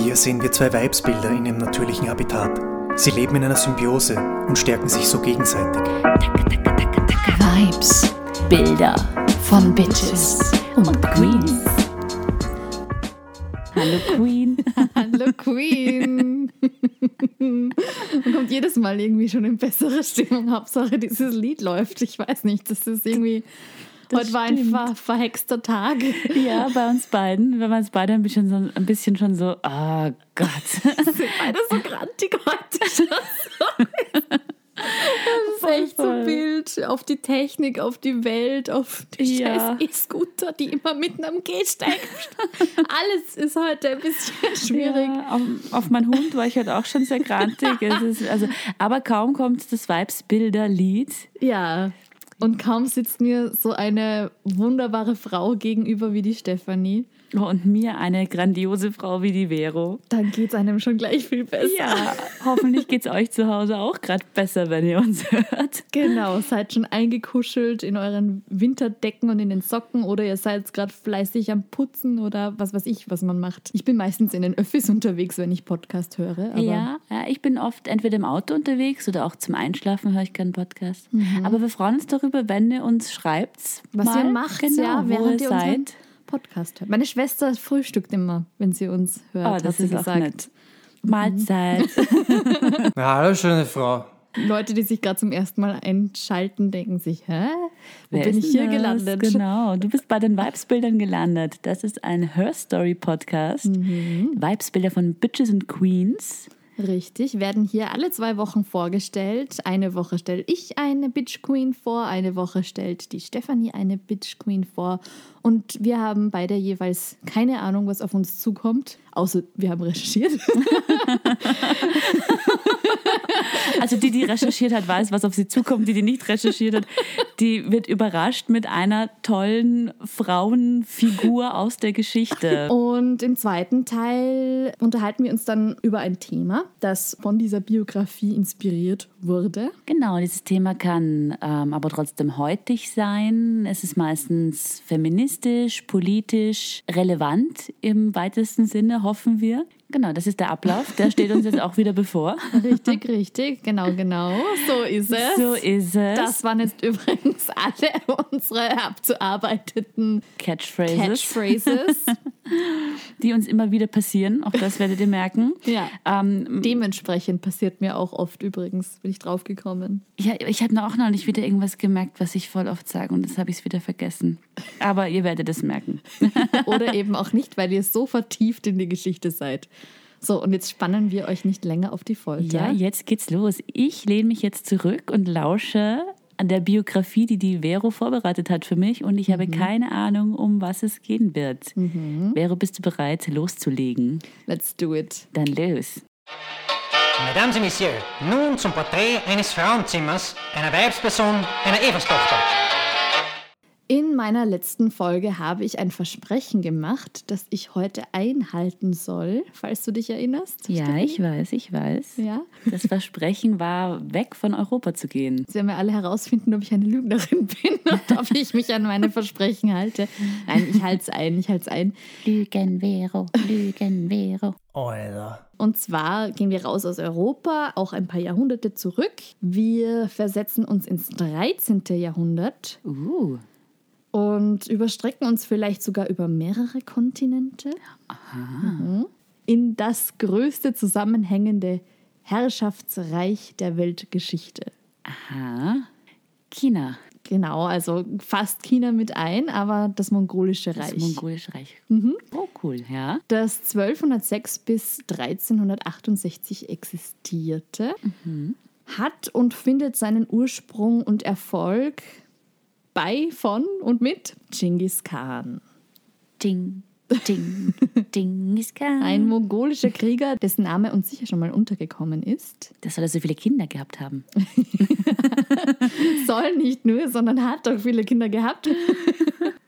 Hier sehen wir zwei Weibsbilder in ihrem natürlichen Habitat. Sie leben in einer Symbiose und stärken sich so gegenseitig. Vibes, Bilder von Bitches und Queens. Hallo Queen. Hallo Queen. Man kommt jedes Mal irgendwie schon in bessere Stimmung. Hauptsache dieses Lied läuft. Ich weiß nicht, das ist irgendwie. Das heute war ein ver verhexter Tag. Ja, bei uns beiden, wenn man uns beide ein bisschen, so, ein bisschen schon so, oh Gott. sind beide so grantig heute. Das ist echt so wild. Auf die Technik, auf die Welt, auf die Ja. scheiß E-Scooter, die immer mitten am Gehsteig stehen. Alles ist heute ein bisschen schwierig. Ja, auf, auf meinen Hund war ich halt auch schon sehr grantig. Also, aber kaum kommt das Vibes-Bilder-Lied. Ja. Und kaum sitzt mir so eine wunderbare Frau gegenüber wie die Stefanie, und mir eine grandiose Frau wie die Vero. dann geht es einem schon gleich viel besser. Ja, hoffentlich geht es euch zu Hause auch gerade besser, wenn ihr uns hört. Genau, seid schon eingekuschelt in euren Winterdecken und in den Socken oder ihr seid gerade fleißig am Putzen oder was weiß ich, was man macht. Ich bin meistens in den Öffis unterwegs, wenn ich Podcast höre. Aber Ja, ja, ich bin oft entweder im Auto unterwegs oder auch zum Einschlafen höre ich keinen Podcast. Aber wir freuen uns darüber, wenn ihr uns schreibt, Was mal, ihr macht, genau, ja, wo während ihr ihr unseren seid. Podcast hört. Meine Schwester frühstückt immer, wenn sie uns hört, Oh, hat das sie ist auch gesagt. nett. Mahlzeit. Na, hallo, schöne Frau. Leute, die sich gerade zum ersten Mal einschalten, denken sich, hä? Wo Wer bin ich hier das? gelandet? Genau, du bist bei den Vibesbildern gelandet. Das ist ein Her Story Podcast. Mhm. Vibesbilder von Bitches and Queens. Richtig, werden hier alle zwei Wochen vorgestellt. Eine Woche stelle ich eine Bitch Queen vor, eine Woche stellt die Stefanie eine Bitch Queen vor. Und wir haben beide jeweils keine Ahnung, was auf uns zukommt, außer wir haben recherchiert. Also die, die recherchiert hat, weiß, was auf sie zukommt. Die, die nicht recherchiert hat, die wird überrascht mit einer tollen Frauenfigur aus der Geschichte. Und im zweiten Teil unterhalten wir uns dann über ein Thema, das von dieser Biografie inspiriert wurde. Genau, dieses Thema kann ähm, aber trotzdem heutig sein. Es ist meistens feministisch, politisch, relevant im weitesten Sinne, hoffen wir. Genau, das ist der Ablauf. Der steht uns jetzt auch wieder bevor. Richtig, richtig, genau, genau. So ist es. So ist es. Das waren jetzt übrigens alle unsere abzuarbeiteten Catchphrases, Catchphrases. die uns immer wieder passieren. Auch das werdet ihr merken. ja. Ähm, Dementsprechend passiert mir auch oft übrigens, bin ich draufgekommen. ja, ich habe auch noch nicht wieder irgendwas gemerkt, was ich voll oft sage und das habe ich wieder vergessen. Aber ihr werdet es merken. Oder eben auch nicht, weil ihr so vertieft in die Geschichte seid. So, und jetzt spannen wir euch nicht länger auf die Folter. Ja, jetzt geht's los. Ich lehne mich jetzt zurück und lausche an der Biografie, die die Vero vorbereitet hat für mich und ich habe keine Ahnung, um was es gehen wird. Vero, bist du bereit, loszulegen? Let's do it. Dann los. Mesdames et Messieurs, nun zum Porträt eines Frauenzimmers, einer Weibsperson, einer Everstochter. In meiner letzten Folge habe ich ein Versprechen gemacht, das ich heute einhalten soll, falls du dich erinnerst. Ja, Stefanie? ich weiß, ich weiß. Ja. Das Versprechen war, weg von Europa zu gehen. Sie werden wir alle herausfinden, ob ich eine Lügnerin bin und ob ich mich an meine Versprechen halte. Nein, ich halte es ein, ich halte es ein. Lügen, Vero, Lügen, Vero. Alter. Und zwar gehen wir raus aus Europa, auch ein paar Jahrhunderte zurück. Wir versetzen uns ins 13. Jahrhundert Uh, und überstrecken uns vielleicht sogar über mehrere Kontinente. Mhm. In das größte zusammenhängende Herrschaftsreich der Weltgeschichte. aha. China, Genau, also fast China mit ein, aber das mongolische das Reich. mongolische Reich. Oh, cool, ja. das 1206 bis 1368 existierte, hat und findet seinen Ursprung und Erfolg bei, von und mit Genghis Khan. Ding, ding, ist kein. Ein mongolischer Krieger, dessen Name uns sicher schon mal untergekommen ist. Das soll er so viele Kinder gehabt haben. Soll nicht nur, sondern hat auch viele Kinder gehabt.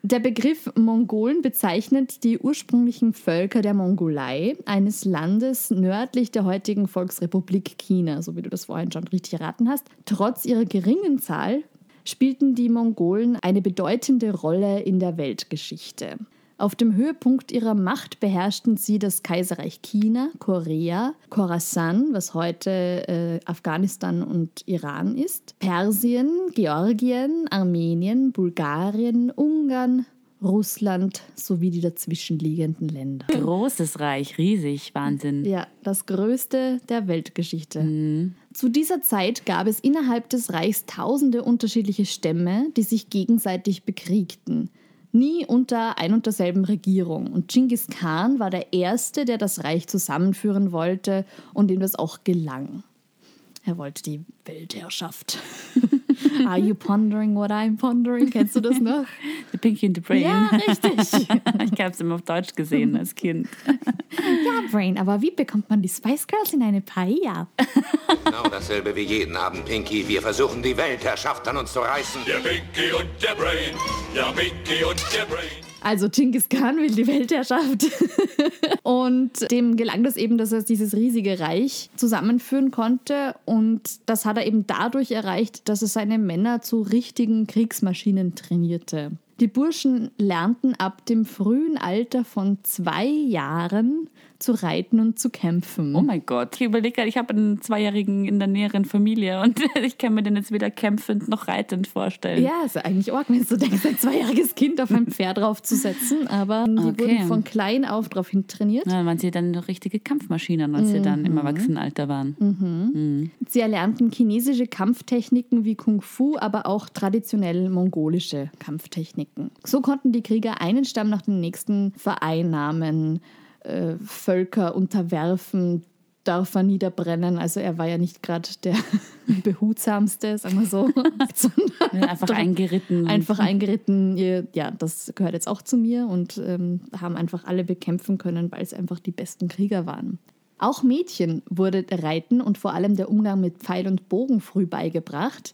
Der Begriff Mongolen bezeichnet die ursprünglichen Völker der Mongolei, eines Landes nördlich der heutigen Volksrepublik China, so wie du das vorhin schon richtig erraten hast. Trotz ihrer geringen Zahl spielten die Mongolen eine bedeutende Rolle in der Weltgeschichte. Auf dem Höhepunkt ihrer Macht beherrschten sie das Kaiserreich China, Korea, Khorasan, was heute äh, Afghanistan und Iran ist, Persien, Georgien, Armenien, Bulgarien, Ungarn, Russland sowie die dazwischenliegenden Länder. Großes Reich, riesig, Wahnsinn. Ja, das größte der Weltgeschichte. Zu dieser Zeit gab es innerhalb des Reichs tausende unterschiedliche Stämme, die sich gegenseitig bekriegten. Nie unter ein und derselben Regierung. Und Genghis Khan war der Erste, der das Reich zusammenführen wollte und dem das auch gelang. Er wollte die Weltherrschaft. Are you pondering what I'm pondering? Kennst du das noch? The Pinky and the Brain. Ja, richtig. ich habe es immer auf Deutsch gesehen als Kind. Ja, Brain, aber wie bekommt man die Spice Girls in eine Paella? Genau dasselbe wie jeden Abend, Pinky. Wir versuchen, die Weltherrschaft an uns zu reißen. Der Pinky und der Brain. Ja, Pinky und der Brain. Also Genghis Khan will die Weltherrschaft. und dem gelang das eben, dass er dieses riesige Reich zusammenführen konnte. Und das hat er eben dadurch erreicht, dass er seine Männer zu richtigen Kriegsmaschinen trainierte. Die Burschen lernten ab dem frühen Alter von zwei Jahren zu reiten und zu kämpfen. Oh mein Gott. Ich überlege gerade, ich habe einen Zweijährigen in der näheren Familie und ich kann mir den jetzt weder kämpfend noch reitend vorstellen. Ja, ist eigentlich arg, wenn du denkst, ein zweijähriges Kind auf ein Pferd draufzusetzen. Aber die Okay. wurden von klein auf darauf hin trainiert. Ja, dann waren sie dann noch richtige Kampfmaschinen, als sie dann im Erwachsenenalter waren. Sie erlernten chinesische Kampftechniken wie Kung Fu, aber auch traditionell mongolische Kampftechniken. So konnten die Krieger einen Stamm nach dem nächsten vereinnahmen, äh, Völker unterwerfen, Dörfer niederbrennen. Also er war ja nicht gerade der behutsamste, sagen wir so. einfach eingeritten. Einfach eingeritten, ja, das gehört jetzt auch zu mir und ähm, haben einfach alle bekämpfen können, weil es einfach die besten Krieger waren. Auch Mädchen wurde Reiten und vor allem der Umgang mit Pfeil und Bogen früh beigebracht.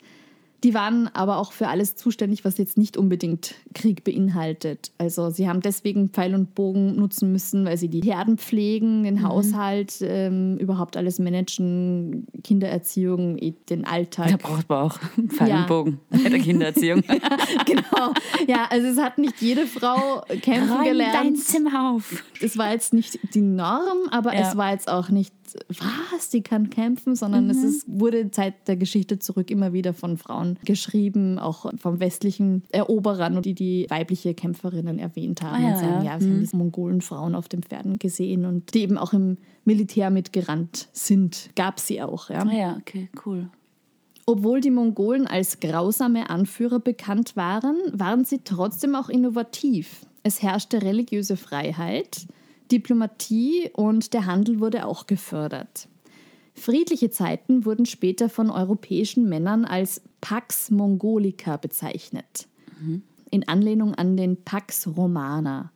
Die waren aber auch für alles zuständig, was jetzt nicht unbedingt Krieg beinhaltet. Also sie haben deswegen Pfeil und Bogen nutzen müssen, weil sie die Herden pflegen, den Haushalt, ähm, überhaupt alles managen, Kindererziehung, eh, den Alltag. Da braucht man auch Pfeil Ja. und Bogen bei der Kindererziehung. genau. Ja, also es hat nicht jede Frau kämpfen Räum dein gelernt. Zimmer auf. Es war jetzt nicht die Norm, aber Ja. es war jetzt auch nicht, was, die kann kämpfen, sondern es Mhm. ist, wurde Zeit der Geschichte zurück immer wieder von Frauen geschrieben, auch vom westlichen Eroberern, die die weibliche Kämpferinnen erwähnt haben Ah, ja, und sagen, ja. ja, sie haben diese mongolen Frauen auf den Pferden gesehen und die eben auch im Militär mitgerannt sind. Gab sie auch, ja. Ah ja, okay, cool. Obwohl die Mongolen als grausame Anführer bekannt waren, waren sie trotzdem auch innovativ. Es herrschte religiöse Freiheit, Diplomatie und der Handel wurde auch gefördert. Friedliche Zeiten wurden später von europäischen Männern als Pax Mongolica bezeichnet, in Anlehnung an den Pax Romana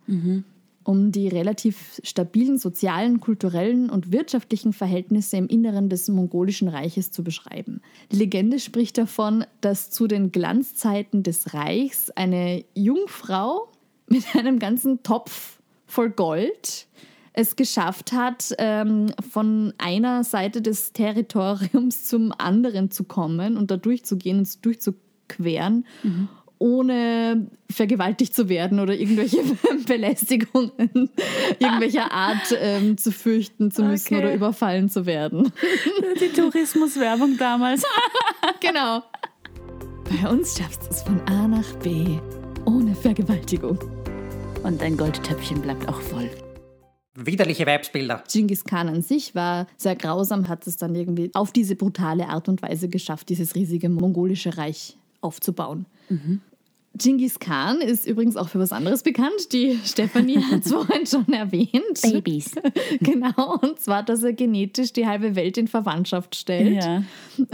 um die relativ stabilen sozialen, kulturellen und wirtschaftlichen Verhältnisse im Inneren des mongolischen Reiches zu beschreiben. Die Legende spricht davon, dass zu den Glanzzeiten des Reichs eine Jungfrau mit einem ganzen Topf voll Gold es geschafft hat, ähm, von einer Seite des Territoriums zum anderen zu kommen und da durchzugehen und durchzuqueren, ohne vergewaltigt zu werden oder irgendwelche Belästigungen irgendwelcher Art ähm, zu fürchten zu müssen Okay. oder überfallen zu werden. Die Tourismuswerbung damals. genau. Bei uns schaffst du es von A nach B ohne Vergewaltigung. Und dein Goldtöpfchen bleibt auch voll. Widerliche Weibsbilder. Genghis Khan an sich war sehr grausam, hat es dann irgendwie auf diese brutale Art und Weise geschafft, dieses riesige mongolische Reich aufzubauen. Genghis Khan ist übrigens auch für was anderes bekannt. Die Stefanie hat es vorhin schon erwähnt. Babys. Genau, und zwar, dass er genetisch die halbe Welt in Verwandtschaft stellt. Ja.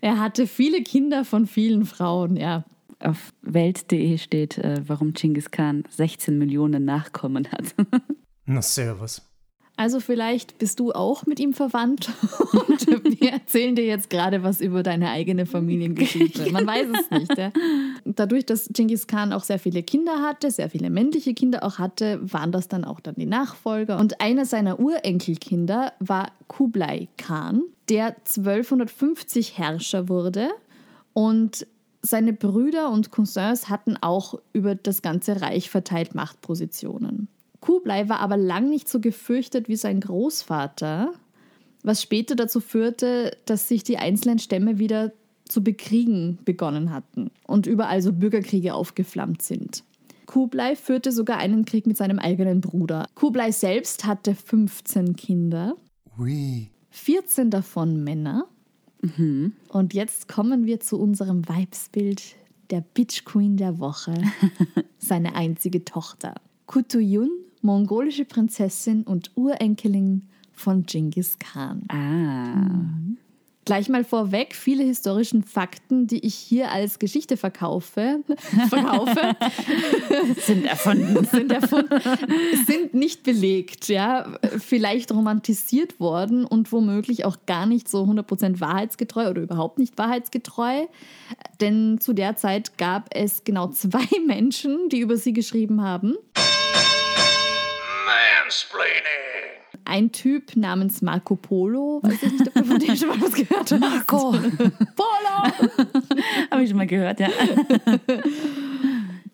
Er hatte viele Kinder von vielen Frauen, ja. Auf Welt.de steht, äh, warum Genghis Khan 16 Millionen Nachkommen hat. Na, servus. Also vielleicht bist du auch mit ihm verwandt und wir erzählen dir jetzt gerade was über deine eigene Familiengeschichte. Man weiß es nicht. Ja. Dadurch, dass Genghis Khan auch sehr viele Kinder hatte, sehr viele männliche Kinder auch hatte, waren das dann auch dann die Nachfolger. Und einer seiner Urenkelkinder war Kublai Khan, der 1250 Herrscher wurde und Seine Brüder und Cousins hatten auch über das ganze Reich verteilt Machtpositionen. Kublai war aber lang nicht so gefürchtet wie sein Großvater, was später dazu führte, dass sich die einzelnen Stämme wieder zu bekriegen begonnen hatten und überall so Bürgerkriege aufgeflammt sind. Kublai führte sogar einen Krieg mit seinem eigenen Bruder. Kublai selbst hatte 15 Kinder, Ui. 14 davon Männer. Und jetzt kommen wir zu unserem Weibsbild der Bitch Queen der Woche, seine einzige Tochter. Kutuyun, mongolische Prinzessin und Urenkelin von Genghis Khan. Ah. Gleich mal vorweg, viele historischen Fakten, die ich hier als Geschichte verkaufe, verkaufe Sind erfunden. sind, erfunden, sind nicht belegt, ja, vielleicht romantisiert worden und womöglich auch gar nicht so 100% wahrheitsgetreu oder überhaupt nicht wahrheitsgetreu, denn zu der Zeit gab es genau zwei Menschen, die über sie geschrieben haben. Mansplaining. Ein Typ namens Marco Polo, weiß ich nicht, ob du von dem schon mal was gehört hast. Marco. Polo! Habe ich schon mal gehört, ja.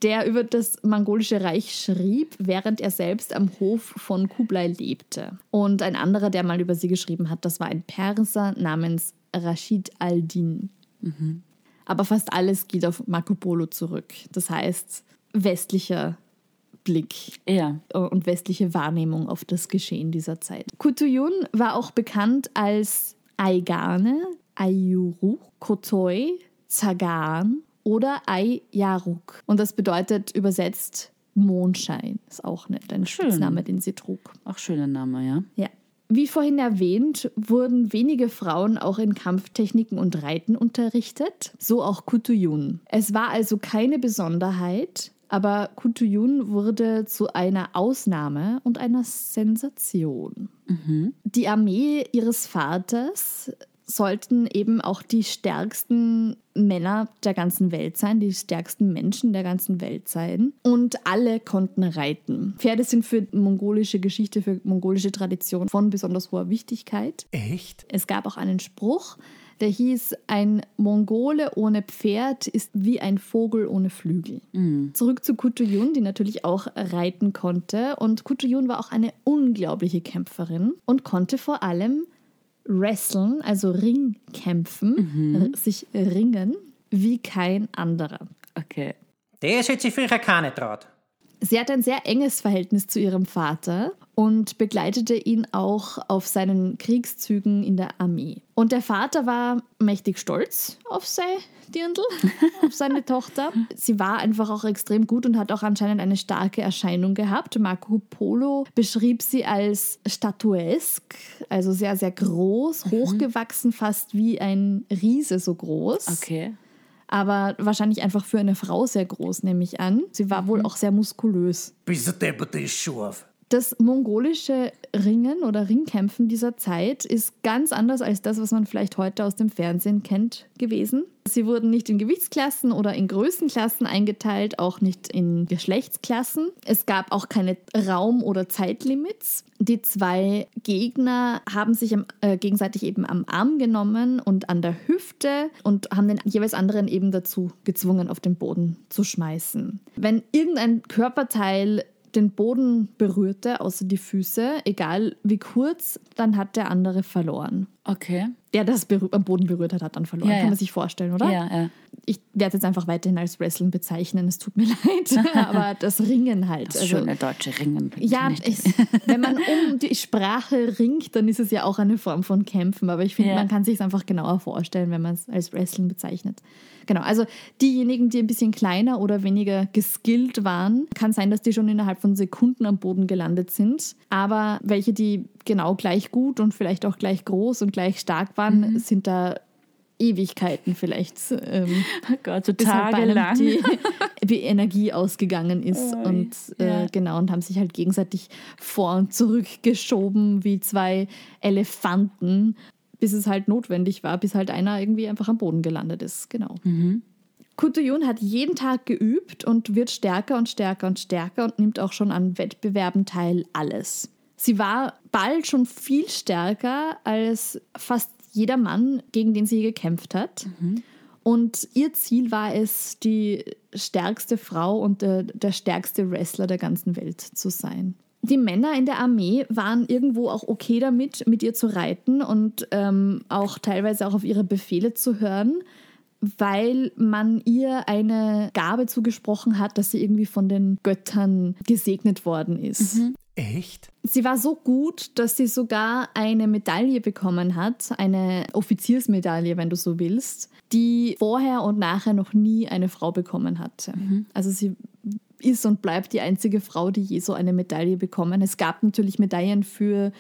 der über das mongolische Reich schrieb, während er selbst am Hof von Kublai lebte. Und ein anderer, der mal über sie geschrieben hat, das war ein Perser namens Rashid al-Din. Aber fast alles geht auf Marco Polo zurück. Das heißt, westlicher Blick Ja. und westliche Wahrnehmung auf das Geschehen dieser Zeit. Kutuyun war auch bekannt als Aigane, Ayuru, Kotoi, Zagan oder Ayaruk. Und das bedeutet übersetzt Mondschein. Ist auch nett, ein Schön. Spitzname, den sie trug. Auch schöner Name, ja. Ja. Wie vorhin erwähnt, wurden wenige Frauen auch in Kampftechniken und Reiten unterrichtet, so auch Kutuyun. Es war also keine Besonderheit, aber Kutuyun wurde zu einer Ausnahme und einer Sensation. Die Armee ihres Vaters sollten eben auch die stärksten Männer der ganzen Welt sein, die stärksten Menschen der ganzen Welt sein. Und alle konnten reiten. Pferde sind für mongolische Geschichte, für mongolische Tradition von besonders hoher Wichtigkeit. Echt? Es gab auch einen Spruch, der hieß, ein Mongole ohne Pferd ist wie ein Vogel ohne Flügel. Zurück zu Kutuyun, die natürlich auch reiten konnte. Und Kutuyun war auch eine unglaubliche Kämpferin und konnte vor allem wresteln, also Ringkämpfen, r- sich ringen, wie kein anderer. Okay. Das hätte sich früher keine traut. Sie hatte ein sehr enges Verhältnis zu ihrem Vater und begleitete ihn auch auf seinen Kriegszügen in der Armee. Und der Vater war mächtig stolz auf sein Dirndl, auf seine Tochter. Sie war einfach auch extrem gut und hat auch anscheinend eine starke Erscheinung gehabt. Marco Polo beschrieb sie als statuesk, also sehr, sehr groß, hochgewachsen, fast wie ein Riese so groß Okay. Aber wahrscheinlich einfach für eine Frau sehr groß, nehme ich an. Sie war wohl auch sehr muskulös. Bist du deppert, ist scharf. Das mongolische Ringen oder Ringkämpfen dieser Zeit ist ganz anders als das, was man vielleicht heute aus dem Fernsehen kennt, gewesen. Sie wurden nicht in Gewichtsklassen oder in Größenklassen eingeteilt, auch nicht in Geschlechtsklassen. Es gab auch keine Raum- oder Zeitlimits. Die zwei Gegner haben sich äh, gegenseitig eben am Arm genommen und an der Hüfte und haben den jeweils anderen eben dazu gezwungen, auf den Boden zu schmeißen. Wenn irgendein Körperteil den Boden berührte, außer die Füße, egal wie kurz, dann hat der andere verloren. Okay. Der das am Boden berührt hat, hat dann verloren. Ja, Kann ja. man sich vorstellen, oder? Ja, ja. Ich werde es jetzt einfach weiterhin als Wrestling bezeichnen. Es tut mir leid, aber das Ringen halt. Das schöne deutsche Ringen. Ja, es, wenn man um die Sprache ringt, dann ist es ja auch eine Form von Kämpfen. Aber ich finde, man kann sich es einfach genauer vorstellen, wenn man es als Wrestling bezeichnet. Genau, also diejenigen, die ein bisschen kleiner oder weniger geskillt waren, kann sein, dass die schon innerhalb von Sekunden am Boden gelandet sind. Aber welche, die genau gleich gut und vielleicht auch gleich groß und gleich stark waren, sind da Ewigkeiten vielleicht. Ähm, oh Gott, so tagelang. die, die Energie ausgegangen ist Ui, und äh, ja. genau und haben sich halt gegenseitig vor und zurück geschoben wie zwei Elefanten, bis es halt notwendig war, bis halt einer irgendwie einfach am Boden gelandet ist. Genau. Kutuyun hat jeden Tag geübt und wird stärker und stärker und stärker und nimmt auch schon an Wettbewerben teil. Alles. Sie war bald schon viel stärker als fast jeder Mann, gegen den sie gekämpft hat. Und ihr Ziel war es, die stärkste Frau und der, der stärkste Wrestler der ganzen Welt zu sein. Die Männer in der Armee waren irgendwo auch okay damit, mit ihr zu reiten und ähm, auch teilweise auch auf ihre Befehle zu hören, weil man ihr eine Gabe zugesprochen hat, dass sie irgendwie von den Göttern gesegnet worden ist. Echt? Sie war so gut, dass sie sogar eine Medaille bekommen hat, eine Offiziersmedaille, wenn du so willst, die vorher und nachher noch nie eine Frau bekommen hatte. Also sie ist und bleibt die einzige Frau, die je so eine Medaille bekommen. Es gab natürlich Medaillen für,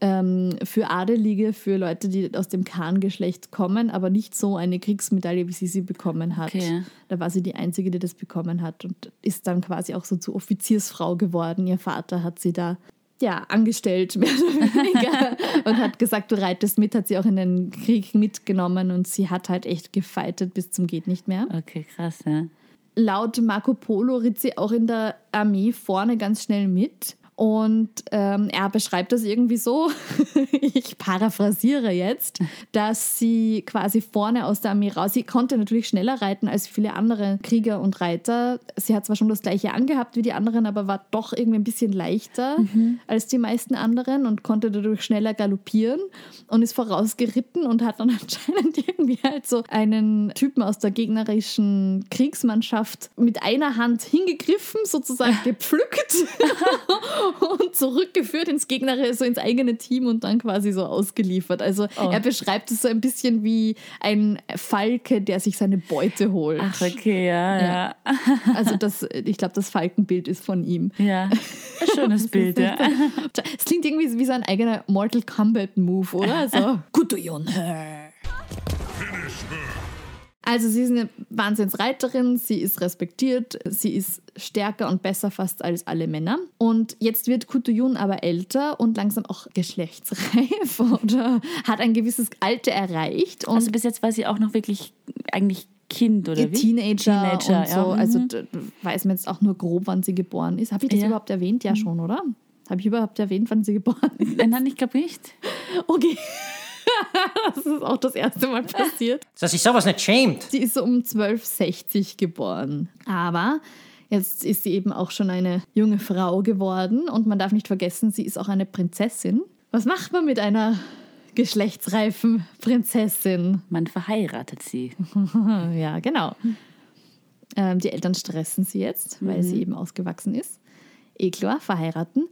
ähm, für Adelige, für Leute, die aus dem Khan-Geschlecht kommen, aber nicht so eine Kriegsmedaille, wie sie sie bekommen hat. Okay. Da war sie die Einzige, die das bekommen hat und ist dann quasi auch so zur Offiziersfrau geworden. Ihr Vater hat sie da ja, angestellt, mehr oder weniger. und hat gesagt, du reitest mit, hat sie auch in den Krieg mitgenommen und sie hat halt echt gefeitet bis zum geht nicht mehr. Okay, krass, ja. Laut Marco Polo ritt sie auch in der Armee vorne ganz schnell mit. Und ähm, er beschreibt das irgendwie so, ich paraphrasiere jetzt, dass sie quasi vorne aus der Armee raus, sie konnte natürlich schneller reiten als viele andere Krieger und Reiter. Sie hat zwar schon das gleiche angehabt wie die anderen, aber war doch irgendwie ein bisschen leichter als die meisten anderen und konnte dadurch schneller galoppieren und ist vorausgeritten und hat dann anscheinend irgendwie halt so einen Typen aus der gegnerischen Kriegsmannschaft mit einer Hand hingegriffen, sozusagen gepflückt und zurückgeführt ins Gegner, so ins eigene Team und dann quasi so ausgeliefert. Also Oh. er beschreibt es so ein bisschen wie ein Falke, der sich seine Beute holt. Ach, okay, ja, ja. Also das, ich glaube, das Falkenbild ist von ihm. Ja, ein schönes Bild, ja. Es klingt irgendwie wie so ein eigener Mortal Kombat Move, oder? So. Kutuyon. Also sie ist eine Wahnsinnsreiterin, sie ist respektiert, sie ist stärker und besser fast als alle Männer. Und jetzt wird Kutuyun aber älter und langsam auch geschlechtsreif oder hat ein gewisses Alter erreicht. Und Also bis jetzt war sie auch noch wirklich eigentlich Kind oder ihr wie? Teenager, Teenager, und so. ja. mhm. Also d- weiß man jetzt auch nur grob, wann sie geboren ist. Habe ich das Ja. Mhm. überhaupt erwähnt? Ja, schon, oder? Habe ich überhaupt erwähnt, wann sie geboren ist? Nein, nein, ich glaube nicht. Okay. das ist auch das erste Mal passiert. Dass sich sowas nicht schämt. Sie ist um 1260 geboren. Aber jetzt ist sie eben auch schon eine junge Frau geworden und man darf nicht vergessen, sie ist auch eine Prinzessin. Was macht man mit einer geschlechtsreifen Prinzessin? Man verheiratet sie. Ja, genau. Ähm, die Eltern stressen sie jetzt, weil sie eben ausgewachsen ist. Eh klar, verheiraten.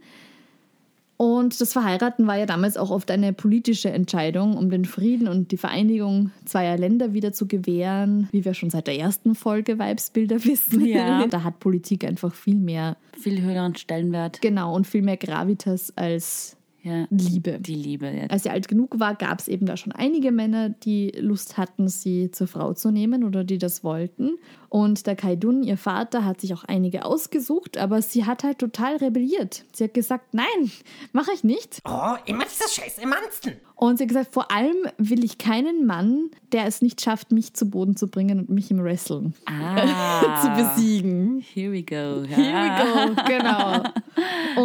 Und das Verheiraten war ja damals auch oft eine politische Entscheidung, um den Frieden und die Vereinigung zweier Länder wieder zu gewähren, wie wir schon seit der ersten Folge Weibsbilder wissen. Ja. Da hat Politik einfach viel mehr, Viel höheren Stellenwert. genau, und viel mehr Gravitas als Ja. Liebe. Die Liebe jetzt. Als sie alt genug war, gab es eben da schon einige Männer, die Lust hatten, sie zur Frau zu nehmen oder die das wollten. Und der Kaidun, ihr Vater, hat sich auch einige ausgesucht, aber sie hat halt total rebelliert. Sie hat gesagt, nein, mache ich nicht. Oh, immer dieses scheiß Emanzen. Und sie hat gesagt, vor allem will ich keinen Mann, der es nicht schafft, mich zu Boden zu bringen und mich im Wrestling Ah, zu besiegen. here we go. Ja. Here we go, genau.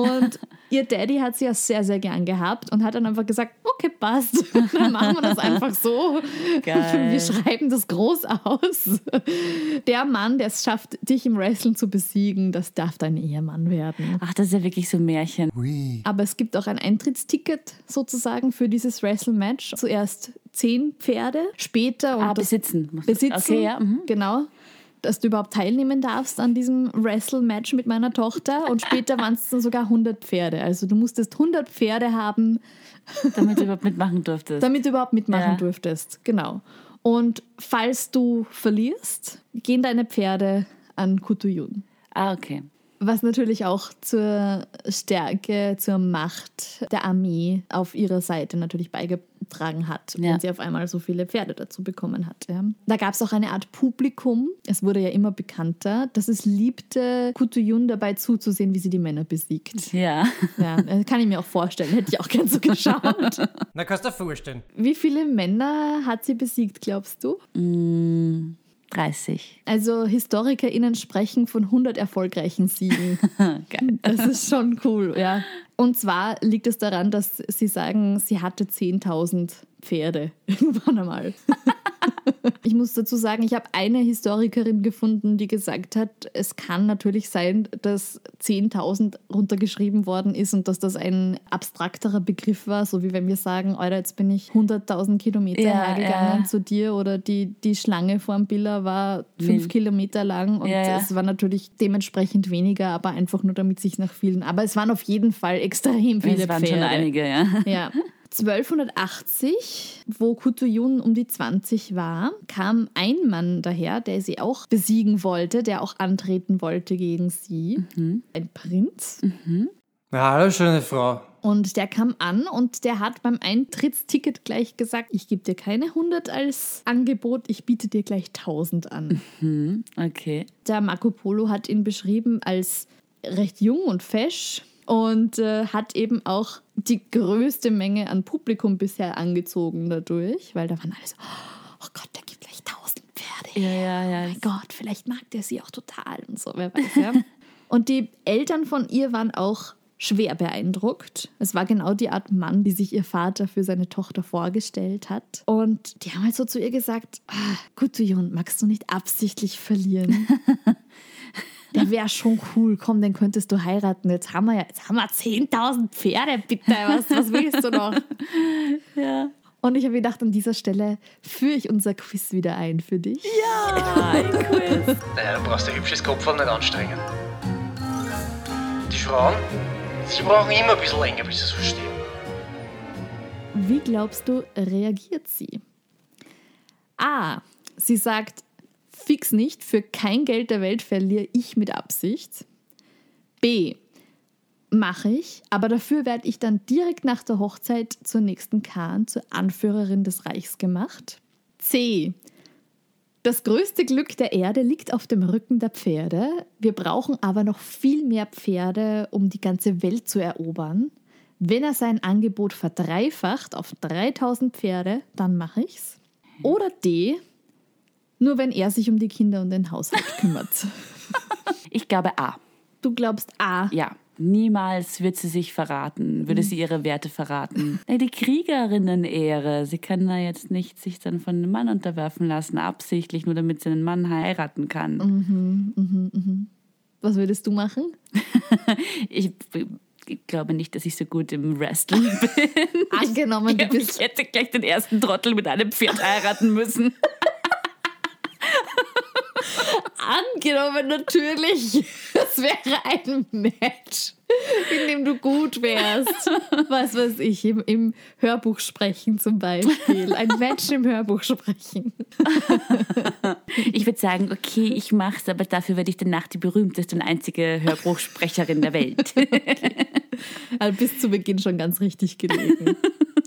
Und ihr Daddy hat sie ja sehr, sehr gern gehabt und hat dann einfach gesagt, okay, passt, dann machen wir das einfach so. Geil. Wir schreiben das groß aus. Der Mann, der es schafft, dich im Wrestling zu besiegen, das darf dein Ehemann werden. Ach, das ist ja wirklich so ein Märchen. Aber es gibt auch ein Eintrittsticket sozusagen für dieses Wrestle-Match. Zuerst zehn Pferde, später und Ah, besitzen. besitzen. Okay, ja. Mhm. Genau. Dass du überhaupt teilnehmen darfst an diesem Wrestle-Match mit meiner Tochter. Und später waren es dann sogar 100 Pferde. Also du musstest 100 Pferde haben, Damit du überhaupt mitmachen durftest. damit du überhaupt mitmachen Ja. durftest. Genau. Und falls du verlierst, gehen deine Pferde an Kutuyun. ah, okay. Was natürlich auch zur Stärke, zur Macht der Armee auf ihrer Seite natürlich beigetragen hat, Ja. wenn sie auf einmal so viele Pferde dazu bekommen hat. Ja. Da gab es auch eine Art Publikum, es wurde ja immer bekannter, dass es liebte, Kutuyun dabei zuzusehen, wie sie die Männer besiegt. Ja. Ja, äh, kann ich mir auch vorstellen, hätte ich auch gern so geschaut. Na, kannst du dir vorstellen. Wie viele Männer hat sie besiegt, glaubst du? 30. Also HistorikerInnen sprechen von 100 erfolgreichen Siegen. Geil. Das ist schon cool, ja. Und zwar liegt es daran, dass sie sagen, sie hatte 10.000 Pferde irgendwann einmal. Ich muss dazu sagen, ich habe eine Historikerin gefunden, die gesagt hat, es kann natürlich sein, dass 10.000 runtergeschrieben worden ist und dass das ein abstrakterer Begriff war, so wie wenn wir sagen, Alter, jetzt bin ich 100.000 Kilometer Ja, hergegangen ja. zu dir oder die, die Schlange vor dem Biller war fünf. Kilometer lang und ja. es war natürlich dementsprechend weniger, aber einfach nur damit sich nach vielen. Aber es waren auf jeden Fall extrem viele Es waren Pferde. schon einige, ja. Ja. 1280, wo Kutuyun um die 20 war, kam ein Mann daher, der sie auch besiegen wollte, der auch antreten wollte gegen sie. Ein Prinz. Ja, hallo, schöne Frau. Und der kam an und der hat beim Eintrittsticket gleich gesagt, ich gebe dir keine 100 als Angebot, ich biete dir gleich 1000 an. Okay. Der Marco Polo hat ihn beschrieben als recht jung und fesch und äh, hat eben auch die größte Menge an Publikum bisher angezogen dadurch, weil da waren alle so, oh Gott, der gibt gleich 1000 Pferde. Ja, ja, ja. Oh mein Gott, vielleicht mag der sie auch total und so, wer weiß, ja. und die Eltern von ihr waren auch schwer beeindruckt. Es war genau die Art Mann, die sich ihr Vater für seine Tochter vorgestellt hat. Und die haben halt so zu ihr gesagt, ah, Gutujun, magst du nicht absichtlich verlieren? Der wäre schon cool, komm, den könntest du heiraten. Jetzt haben wir ja, jetzt haben wir 10.000 Pferde, bitte. Was, was willst du noch? Ja. Und ich habe gedacht, an dieser Stelle führe ich unser Quiz wieder ein für dich. Naja, du brauchst dein hübsches Kopfball nicht anstrengen. Die Frauen, sie brauchen immer ein bisschen länger, bis sie es verstehen. Wie glaubst du, reagiert sie? A. Sie sagt, fix nicht, für kein Geld der Welt verliere ich mit Absicht. B. Mache ich, aber dafür werde ich dann direkt nach der Hochzeit zur nächsten Khan, zur Anführerin des Reichs gemacht. C. Das größte Glück der Erde liegt auf dem Rücken der Pferde. Wir brauchen aber noch viel mehr Pferde, um die ganze Welt zu erobern. Wenn er sein Angebot verdreifacht auf 3000 Pferde, dann mache ich's. Oder D. Nur wenn er sich um die Kinder und den Haushalt kümmert. Ich glaube A. Du glaubst A. Ja. Niemals wird sie sich verraten, würde sie ihre Werte verraten. Die Kriegerinnen-Ehre, sie kann da jetzt nicht sich dann von einem Mann unterwerfen lassen, absichtlich, nur damit sie einen Mann heiraten kann. Was würdest du machen? Ich, ich glaube nicht, dass ich so gut im Wrestling bin. Angenommen, du Ich bist. hätte gleich den ersten Trottel mit einem Pferd heiraten müssen. Angenommen, natürlich. Das wäre ein Match, in dem du gut wärst. Was weiß ich, im, im Hörbuch sprechen zum Beispiel. Ein Match im Hörbuch sprechen. Ich würde sagen, okay, ich mach's, aber dafür werde ich danach die berühmteste und einzige Hörbuchsprecherin der Welt. Also bis zu Beginn schon ganz richtig gelegen.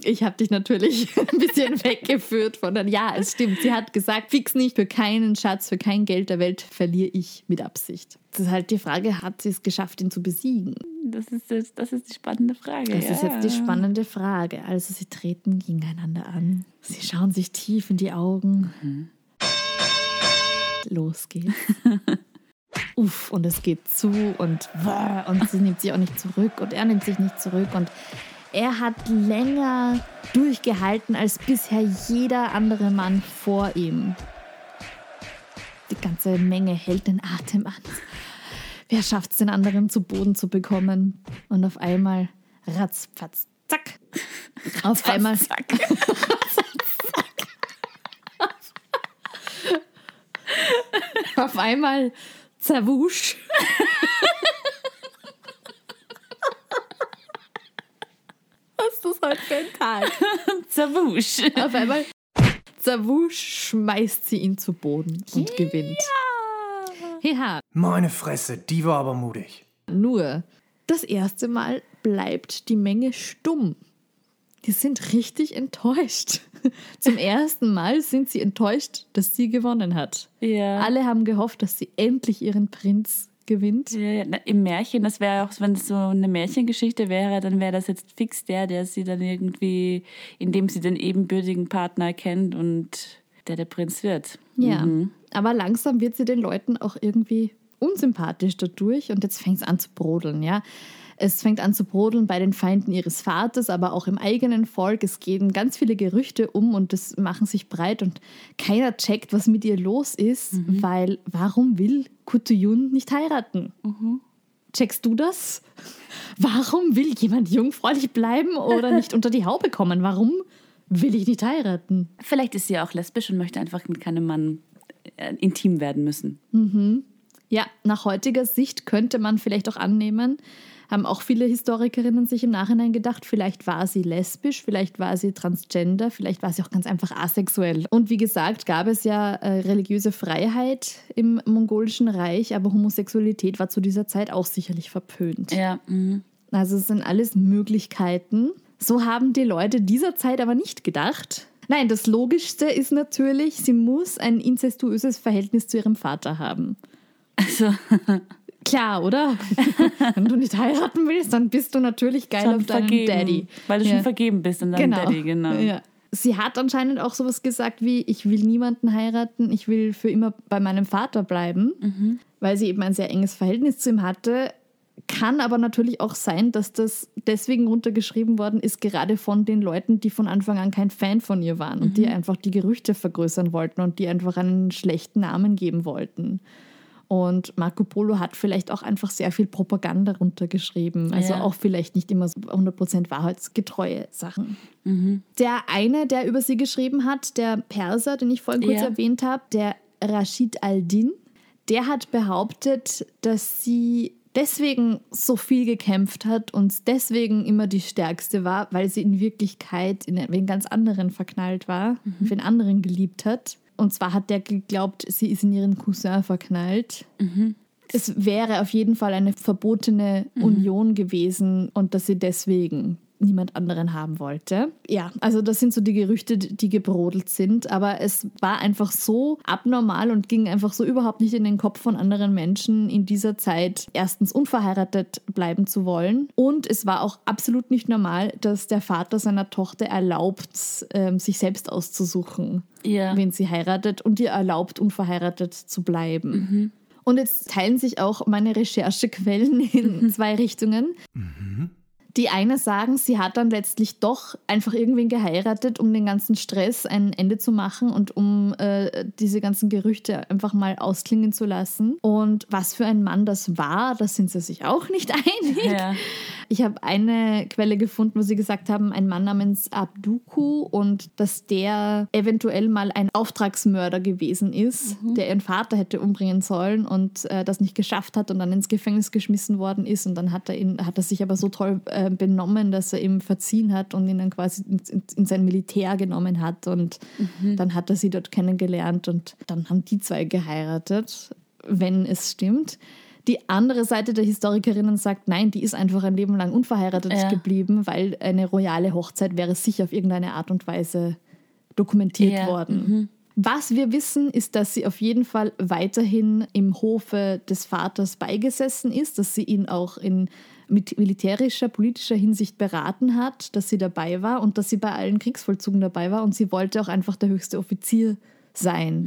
Ich habe dich natürlich ein bisschen weggeführt von dann. Ja, es stimmt. Sie hat gesagt, fix nicht, für keinen Schatz, für kein Geld der Welt verliere ich mit Absicht. Das ist halt die Frage, hat sie es geschafft, ihn zu besiegen? Das ist, das, das ist die spannende Frage. Das ist ja. jetzt die spannende Frage. Also sie treten gegeneinander an. Sie schauen sich tief in die Augen. Los geht's. Uff, und es geht zu und und sie nimmt sich auch nicht zurück und er nimmt sich nicht zurück und er hat länger durchgehalten als bisher jeder andere Mann vor ihm. Die ganze Menge hält den Atem an. Wer schafft es, den anderen zu Boden zu bekommen? Und auf einmal, ratzfatz, zack. Auf einmal, Zack. auf einmal, zerwusch. Was ist das heute für ein Tag? Zerwusch. Auf einmal, zerwusch, schmeißt sie ihn zu Boden und gewinnt. Ja, Meine Fresse, die war aber mutig. Nur das erste Mal bleibt die Menge stumm. Die sind richtig enttäuscht. Zum ersten Mal sind sie enttäuscht, dass sie gewonnen hat. Ja. Alle haben gehofft, dass sie endlich ihren Prinz gewinnt. Ja, Im Märchen, das wäre auch, wenn es so eine Märchengeschichte wäre, dann wäre das jetzt fix der, der sie dann irgendwie, indem sie den ebenbürtigen Partner kennt und der der Prinz wird. Ja, aber langsam wird sie den Leuten auch irgendwie unsympathisch dadurch und jetzt fängt es an zu brodeln, ja. Es fängt an zu brodeln bei den Feinden ihres Vaters, aber auch im eigenen Volk. Es gehen ganz viele Gerüchte um und das machen sich breit und keiner checkt, was mit ihr los ist, weil warum will Kutuyun nicht heiraten? Checkst du das? Warum will jemand jungfräulich bleiben oder nicht unter die Haube kommen? Warum will ich nicht heiraten? Vielleicht ist sie auch lesbisch und möchte einfach mit keinem Mann äh, intim werden müssen. Ja, nach heutiger Sicht könnte man vielleicht auch annehmen, haben auch viele Historikerinnen sich im Nachhinein gedacht, vielleicht war sie lesbisch, vielleicht war sie transgender, vielleicht war sie auch ganz einfach asexuell. Und wie gesagt, gab es ja äh, religiöse Freiheit im mongolischen Reich, aber Homosexualität war zu dieser Zeit auch sicherlich verpönt. Ja, mhm. Also es sind alles Möglichkeiten. So haben die Leute dieser Zeit aber nicht gedacht. Nein, das Logischste ist natürlich, sie muss ein inzestuöses Verhältnis zu ihrem Vater haben. also Klar, oder? Wenn du nicht heiraten willst, dann bist du natürlich geil schon auf deinen vergeben, Daddy. weil du Ja. schon vergeben bist an deinem Daddy, genau. Ja. Sie hat anscheinend auch sowas gesagt wie, ich will niemanden heiraten, ich will für immer bei meinem Vater bleiben, Mhm. weil sie eben ein sehr enges Verhältnis zu ihm hatte. Kann aber natürlich auch sein, dass das deswegen runtergeschrieben worden ist, gerade von den Leuten, die von Anfang an kein Fan von ihr waren und Mhm. die einfach die Gerüchte vergrößern wollten und die einfach einen schlechten Namen geben wollten. Und Marco Polo hat vielleicht auch einfach sehr viel Propaganda runtergeschrieben. Also Ja. auch vielleicht nicht immer so 100% wahrheitsgetreue Sachen. Der eine, der über sie geschrieben hat, der Perser, den ich vorhin kurz Ja. erwähnt habe, der Rashid al-Din, der hat behauptet, dass sie deswegen so viel gekämpft hat und deswegen immer die Stärkste war, weil sie in Wirklichkeit in wen ganz anderen verknallt war, wen anderen geliebt hat. Und zwar hat der geglaubt, sie ist in ihren Cousin verknallt. Es wäre auf jeden Fall eine verbotene Union gewesen und dass sie deswegen niemand anderen haben wollte. Ja, also das sind so die Gerüchte, die gebrodelt sind, aber es war einfach so abnormal und ging einfach so überhaupt nicht in den Kopf von anderen Menschen in dieser Zeit erstens unverheiratet bleiben zu wollen und es war auch absolut nicht normal, dass der Vater seiner Tochter erlaubt, ähm, sich selbst auszusuchen, Ja. wen sie heiratet und ihr erlaubt, unverheiratet zu bleiben. Und jetzt teilen sich auch meine Recherchequellen in zwei Richtungen. Die eine sagen, sie hat dann letztlich doch einfach irgendwen geheiratet, um den ganzen Stress ein Ende zu machen und um äh, diese ganzen Gerüchte einfach mal ausklingen zu lassen. Und was für ein Mann das war, da sind sie sich auch nicht einig. Ja. Ich habe eine Quelle gefunden, wo sie gesagt haben, ein Mann namens Abduku und dass der eventuell mal ein Auftragsmörder gewesen ist, der ihren Vater hätte umbringen sollen und äh, das nicht geschafft hat und dann ins Gefängnis geschmissen worden ist und dann hat er ihn, hat er sich aber so toll äh, benommen, dass er ihm verziehen hat und ihn dann quasi in, in, in sein Militär genommen hat und dann hat er sie dort kennengelernt und dann haben die zwei geheiratet, wenn es stimmt. Die andere Seite der Historikerinnen sagt, nein, die ist einfach ein Leben lang unverheiratet Ja. geblieben, weil eine royale Hochzeit wäre sicher auf irgendeine Art und Weise dokumentiert Ja, worden. Was wir wissen, ist, dass sie auf jeden Fall weiterhin im Hofe des Vaters beigesessen ist, dass sie ihn auch in mit militärischer, politischer Hinsicht beraten hat, dass sie dabei war und dass sie bei allen Kriegsvollzügen dabei war und sie wollte auch einfach der höchste Offizier sein.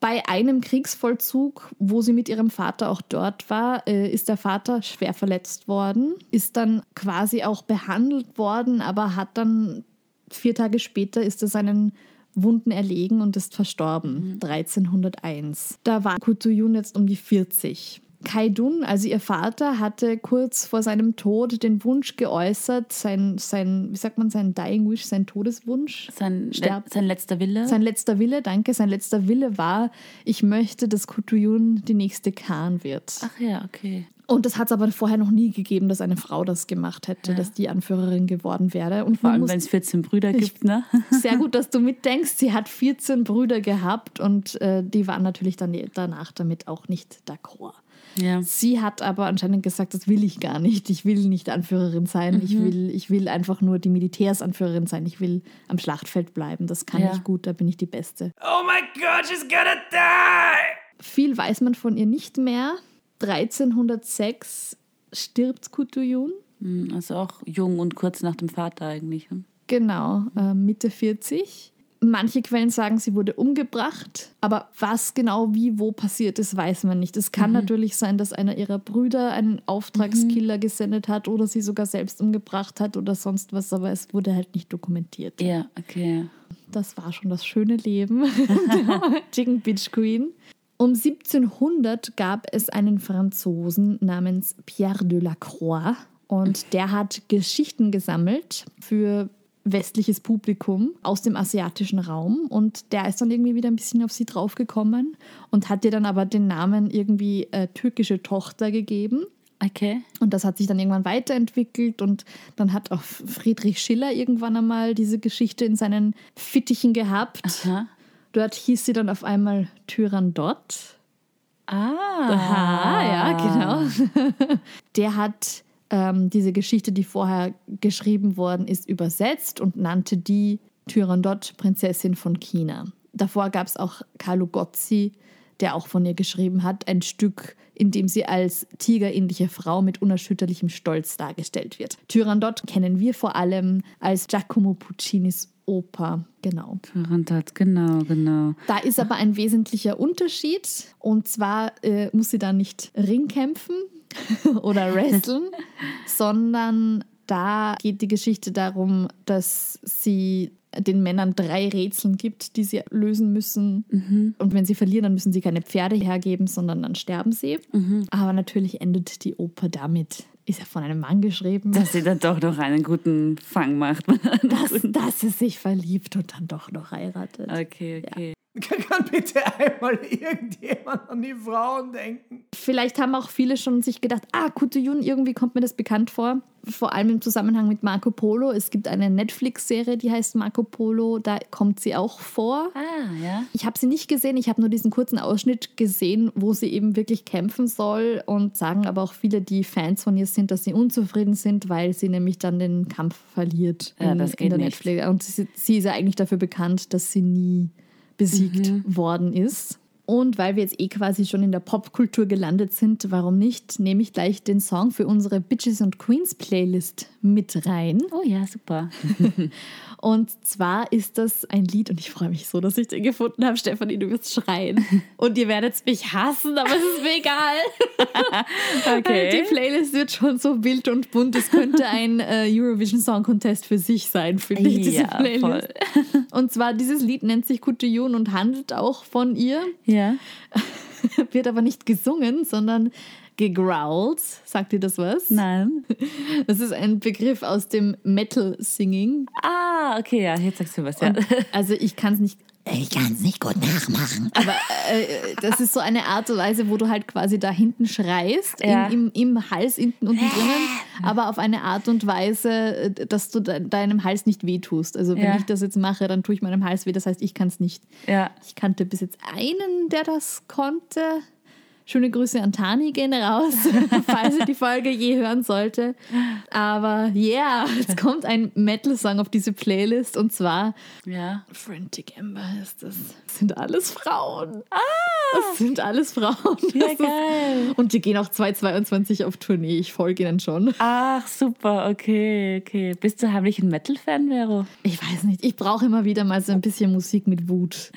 Bei einem Kriegsvollzug, wo sie mit ihrem Vater auch dort war, äh, ist der Vater schwer verletzt worden, ist dann quasi auch behandelt worden, aber hat dann vier Tage später ist er seinen Wunden erlegen und ist verstorben, 1301. Da war Kutuyun jetzt um die 40. Kaidun, also ihr Vater, hatte kurz vor seinem Tod den Wunsch geäußert, sein, sein wie sagt man, sein Dying Wish, sein Todeswunsch, Sein, Sterb- sein letzter Wille. sein letzter Wille, danke, sein letzter Wille war, ich möchte, dass Kutuyun die nächste Khan wird. Ach ja, okay. Und das hat es aber vorher noch nie gegeben, dass eine Frau das gemacht hätte, dass die Anführerin geworden wäre. Und Vor man allem, muss wenn es 14 Brüder gibt, ne? sehr gut, dass du mitdenkst. Sie hat 14 Brüder gehabt und äh, die waren natürlich dann danach damit auch nicht d'accord. Ja. Sie hat aber anscheinend gesagt, das will ich gar nicht. Ich will nicht Anführerin sein. Ich, will, ich will einfach nur die Militärsanführerin sein. Ich will am Schlachtfeld bleiben. Das kann Ja. ich gut, da bin ich die Beste. Oh my god, she's gonna die! Viel weiß man von ihr nicht mehr. 1306 stirbt Kutuyun. Hm, Also auch jung und kurz nach dem Vater eigentlich. ne? Genau, äh, Mitte 40. Manche Quellen sagen, sie wurde umgebracht, aber was genau wie wo passiert ist, weiß man nicht. Es kann natürlich sein, dass einer ihrer Brüder einen Auftragskiller gesendet hat oder sie sogar selbst umgebracht hat oder sonst was, aber es wurde halt nicht dokumentiert. Ja, okay. Das war schon das schöne Leben der Chicken Beach Queen. Um 1700 gab es einen Franzosen namens Pierre de la Croix und der hat Geschichten gesammelt für westliches Publikum aus dem asiatischen Raum und der ist dann irgendwie wieder ein bisschen auf sie draufgekommen und hat ihr dann aber den Namen irgendwie äh, türkische Tochter gegeben. Okay. Und das hat sich dann irgendwann weiterentwickelt und dann hat auch Friedrich Schiller irgendwann einmal diese Geschichte in seinen Fittichen gehabt. Aha. Dort hieß sie dann auf einmal Tyrandot. Ah. Aha, ja, genau. Der hat ähm, diese Geschichte, die vorher geschrieben worden ist, übersetzt und nannte die Tyrandot, Prinzessin von China. Davor gab es auch Carlo Gozzi, der auch von ihr geschrieben hat, ein Stück, in dem sie als tigerähnliche Frau mit unerschütterlichem Stolz dargestellt wird. Tyrandot kennen wir vor allem als Giacomo Puccinis Oper, genau. Turandot, genau, genau. Da ist aber ein wesentlicher Unterschied. Und zwar äh, muss sie da nicht Ringkämpfen oder wresteln, sondern da geht die Geschichte darum, dass sie den Männern drei Rätseln gibt, die sie lösen müssen. Und wenn sie verlieren, dann müssen sie keine Pferde hergeben, sondern dann sterben sie. Aber natürlich endet die Oper damit. Ist ja von einem Mann geschrieben, Dass sie dann doch noch einen guten Fang macht. dass, dass es sich verliebt und dann doch noch heiratet. Okay, okay. Kann bitte einmal irgendjemand an die Frauen denken? Vielleicht haben auch viele schon sich gedacht, ah, Kutuyun, irgendwie kommt mir das bekannt vor. Vor allem im Zusammenhang mit Marco Polo. Es gibt eine Netflix-Serie, die heißt Marco Polo. Da kommt sie auch vor. Ah, ja. Ich habe sie nicht gesehen, ich habe nur diesen kurzen Ausschnitt gesehen, wo sie eben wirklich kämpfen soll und sagen aber auch viele, die Fans von ihr sind, dass sie unzufrieden sind, weil sie nämlich dann den Kampf verliert Ja, in, das in geht der nicht. Netflix. Und sie, sie ist ja eigentlich dafür bekannt, dass sie nie besiegt worden ist. Und weil wir jetzt eh quasi schon in der Popkultur gelandet sind, warum nicht, nehme ich gleich den Song für unsere Bitches und Queens Playlist mit rein. Oh ja, super. Und zwar ist das ein Lied, und ich freue mich so, dass ich den gefunden habe, Stefanie, du wirst schreien. Und ihr werdet mich hassen, aber es ist mir egal. Okay. Die Playlist wird schon so wild und bunt. Es könnte ein äh, Eurovision Song Contest für sich sein, finde ich, diese Ja, Playlist. voll. Und zwar, dieses Lied nennt sich Kutuyun und handelt auch von ihr, Ja. wird aber nicht gesungen, sondern gegrowlt. Sagt ihr das was? Nein. Das ist ein Begriff aus dem Metal-Singing. Ah, okay, ja, jetzt sagst du was, ja. Und, also ich kann es nicht Ich kann es nicht gut nachmachen. Aber äh, das ist so eine Art und Weise, wo du halt quasi da hinten schreist, Ja. im, im, im Hals hinten unten drinnen, aber auf eine Art und Weise, äh, dass du de deinem Hals nicht wehtust. Also wenn Ja. ich das jetzt mache, dann tue ich meinem Hals weh. Das heißt, ich kann es nicht. Ja. Ich kannte bis jetzt einen, der das konnte. Schöne Grüße an Tani gehen raus, falls ihr die Folge je hören sollte. Aber yeah, jetzt kommt ein Metal-Song auf diese Playlist und zwar Ja. Frantic Ember ist das. Das sind alles Frauen. Das sind alles Frauen. Ah! Ja, Das ist- geil. Und die gehen auch 2022 auf Tournee. Ich folge ihnen schon. Ach, super, okay, okay. Bist du heimlich ein Metal-Fan, Vero? Ich weiß nicht. Ich brauche immer wieder mal so ein bisschen Musik mit Wut.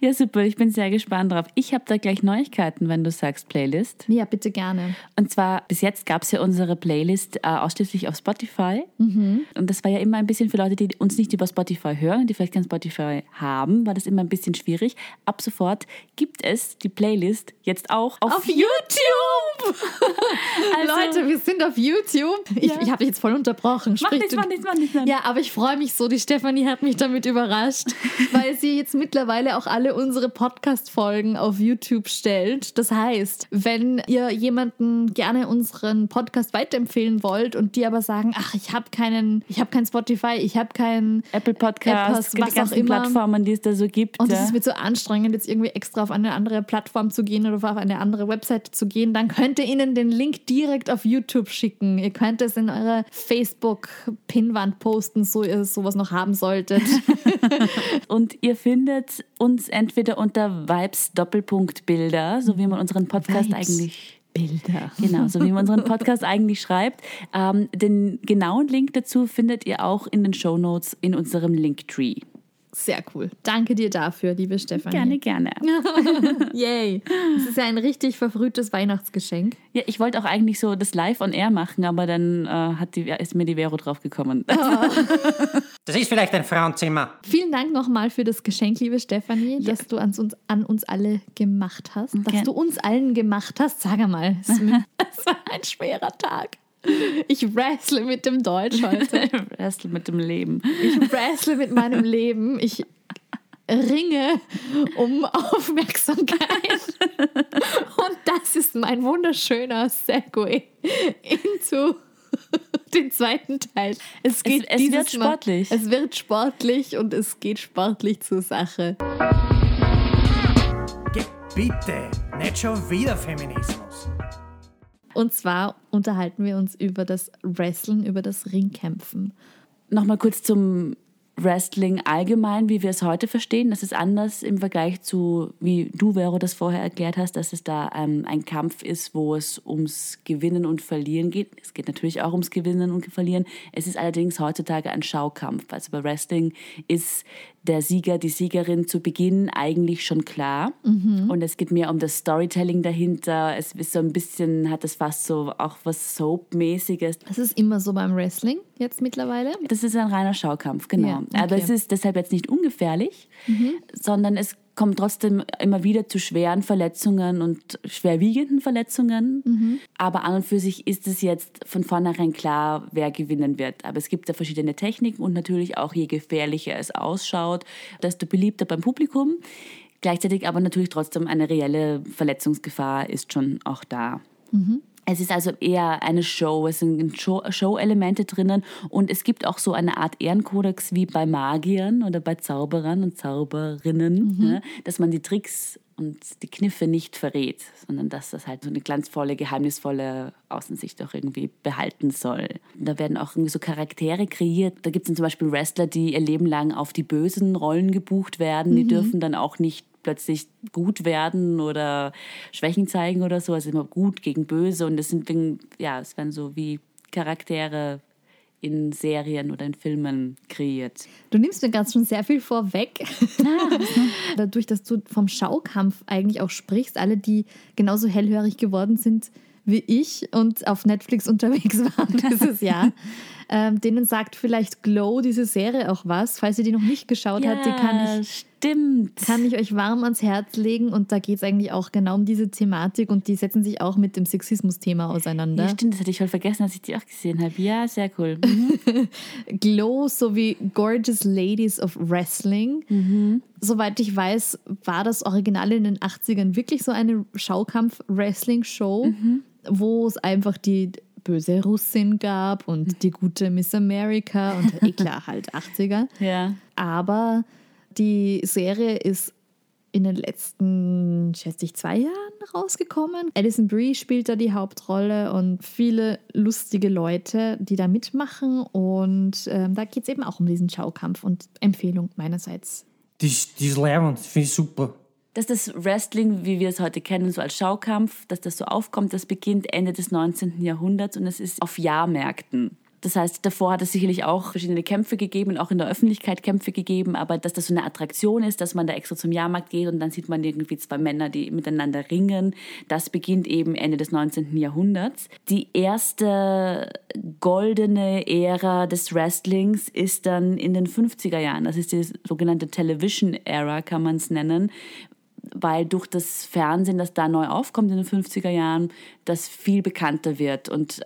Ja, super, ich bin sehr gespannt drauf. Ich habe da gleich Neuigkeiten, wenn du sagst Playlist. Ja, bitte gerne. Und zwar, bis jetzt gab es ja unsere Playlist äh, ausschließlich auf Spotify. Und das war ja immer ein bisschen für Leute, die uns nicht über Spotify hören, die vielleicht kein Spotify haben, war das immer ein bisschen schwierig. Ab sofort gibt es die Playlist jetzt auch auf, Auf YouTube! Also- Leute, wir sind auf YouTube. Ich, Ja. ich habe dich jetzt voll unterbrochen. Mach nichts, mach nichts, mach nichts. Ja, aber ich freue mich so. Die Stefanie hat mich damit überrascht, weil sie jetzt mittlerweile auch alle unsere Podcast-Folgen auf YouTube stellt. Das heißt, wenn ihr jemanden gerne unseren Podcast weiterempfehlen wollt und die aber sagen, ach, ich habe keinen, ich habe kein Spotify, ich habe keinen Apple Podcast, Apple, was die ganzen auch immer. Plattformen, die es da so gibt. Und ja. es ist mir so anstrengend, jetzt irgendwie extra auf eine andere Plattform zu gehen oder auf eine andere Webseite zu gehen, dann könnt ihr ihnen den Link direkt auf YouTube schicken. Ihr könnt es in eure Facebook-Pinwand posten, so ihr sowas noch haben solltet. Und ihr findet uns entweder unter Vibes Doppelpunkt Bilder, so wie man unseren Podcast Vibes. eigentlich Bilder. Genau, so wie man unseren Podcast eigentlich schreibt. Ähm, den genauen Link dazu findet ihr auch in den Show Notes in unserem Linktree. Sehr cool. Danke dir dafür, liebe Stefanie. Gerne, gerne. Yay. Das ist ja ein richtig verfrühtes Weihnachtsgeschenk. Ja, ich wollte auch eigentlich so das live on air machen, aber dann äh, hat die, ist mir die Vero drauf gekommen. Das ist vielleicht ein Frauenzimmer. Vielen Dank nochmal für das Geschenk, liebe Stefanie, das du an uns, an uns alle gemacht hast. Dass Gern. du uns allen gemacht hast. Sag einmal, es es war ein schwerer Tag. Ich wrestle mit dem Deutsch heute. Wrestle mit dem Leben. Ich wrestle mit meinem Leben. Ich ringe um Aufmerksamkeit. Und das ist mein wunderschöner Segway into den zweiten Teil. Es, geht es dieses wird sportlich. Mal, es wird sportlich und es geht sportlich zur Sache. Bitte, nicht schon wieder Feminismus. Und zwar unterhalten wir uns über das Wrestlen, über das Ringkämpfen. Nochmal kurz zum Wrestling allgemein, wie wir es heute verstehen. Das ist anders im Vergleich zu, wie du, Vero, das vorher erklärt hast, dass es da ähm, ein Kampf ist, wo es ums Gewinnen und Verlieren geht. Es geht natürlich auch ums Gewinnen und Verlieren. Es ist allerdings heutzutage ein Schaukampf. Also bei Wrestling ist der Sieger, die Siegerin zu Beginn eigentlich schon klar. Und es geht mehr um das Storytelling dahinter. Es ist so ein bisschen, hat es fast so auch was Soap-mäßiges. Das ist immer so beim Wrestling jetzt mittlerweile. Das ist ein reiner Schaukampf, genau. Ja, okay. Aber es ist deshalb jetzt nicht ungefährlich, sondern es kommt trotzdem immer wieder zu schweren Verletzungen und schwerwiegenden Verletzungen. Aber an und für sich ist es jetzt von vornherein klar, wer gewinnen wird. Aber es gibt da verschiedene Techniken und natürlich auch, je gefährlicher es ausschaut, desto beliebter beim Publikum. Gleichzeitig aber natürlich trotzdem eine reelle Verletzungsgefahr ist schon auch da. Es ist also eher eine Show, es sind Show- Show-Elemente drinnen und es gibt auch so eine Art Ehrenkodex wie bei Magiern oder bei Zauberern und Zauberinnen, ne, dass man die Tricks und die Kniffe nicht verrät, sondern dass das halt so eine glanzvolle, geheimnisvolle Außensicht auch irgendwie behalten soll. Da werden auch irgendwie so Charaktere kreiert. Da gibt es zum Beispiel Wrestler, die ihr Leben lang auf die bösen Rollen gebucht werden. Die dürfen dann auch nicht plötzlich gut werden oder Schwächen zeigen oder so. Also immer gut gegen böse. Und das sind, ja, es werden so wie Charaktere in Serien oder in Filmen kreiert. Du nimmst mir gerade schon sehr viel vorweg. Dadurch, dass du vom Schaukampf eigentlich auch sprichst, alle, die genauso hellhörig geworden sind wie ich und auf Netflix unterwegs waren dieses Jahr, ähm, denen sagt vielleicht Glow diese Serie auch was. Falls ihr die noch nicht geschaut habt, die kann ich stimmt. kann ich euch warm ans Herz legen und da geht es eigentlich auch genau um diese Thematik und die setzen sich auch mit dem Sexismus-Thema auseinander. ja, stimmt, das hatte ich voll vergessen, als ich die auch gesehen habe. Ja, sehr cool. Mhm. Glow sowie Gorgeous Ladies of Wrestling. Soweit ich weiß, war das Original in den 80ern wirklich so eine Schaukampf-Wrestling-Show, wo es einfach die böse Russin gab und die gute Miss America und eh klar, halt 80er. Ja. Aber die Serie ist in den letzten, schätze ich, zwei Jahren rausgekommen. Alison Brie spielt da die Hauptrolle und viele lustige Leute, die da mitmachen. Und ähm, da geht es eben auch um diesen Schaukampf und Empfehlung meinerseits. Die, ist- die ist leibend, finde ich super. Dass das Wrestling, wie wir es heute kennen, so als Schaukampf, dass das so aufkommt, das beginnt Ende des 19. Jahrhunderts und es ist auf Jahrmärkten. Das heißt, davor hat es sicherlich auch verschiedene Kämpfe gegeben auch in der Öffentlichkeit Kämpfe gegeben, aber dass das so eine Attraktion ist, dass man da extra zum Jahrmarkt geht und dann sieht man irgendwie zwei Männer, die miteinander ringen, das beginnt eben Ende des 19. Jahrhunderts. Die erste goldene Ära des Wrestlings ist dann in den 50er Jahren. Das ist die sogenannte Television Era, kann man es nennen, weil durch das Fernsehen, das da neu aufkommt in den 50er Jahren, das viel bekannter wird und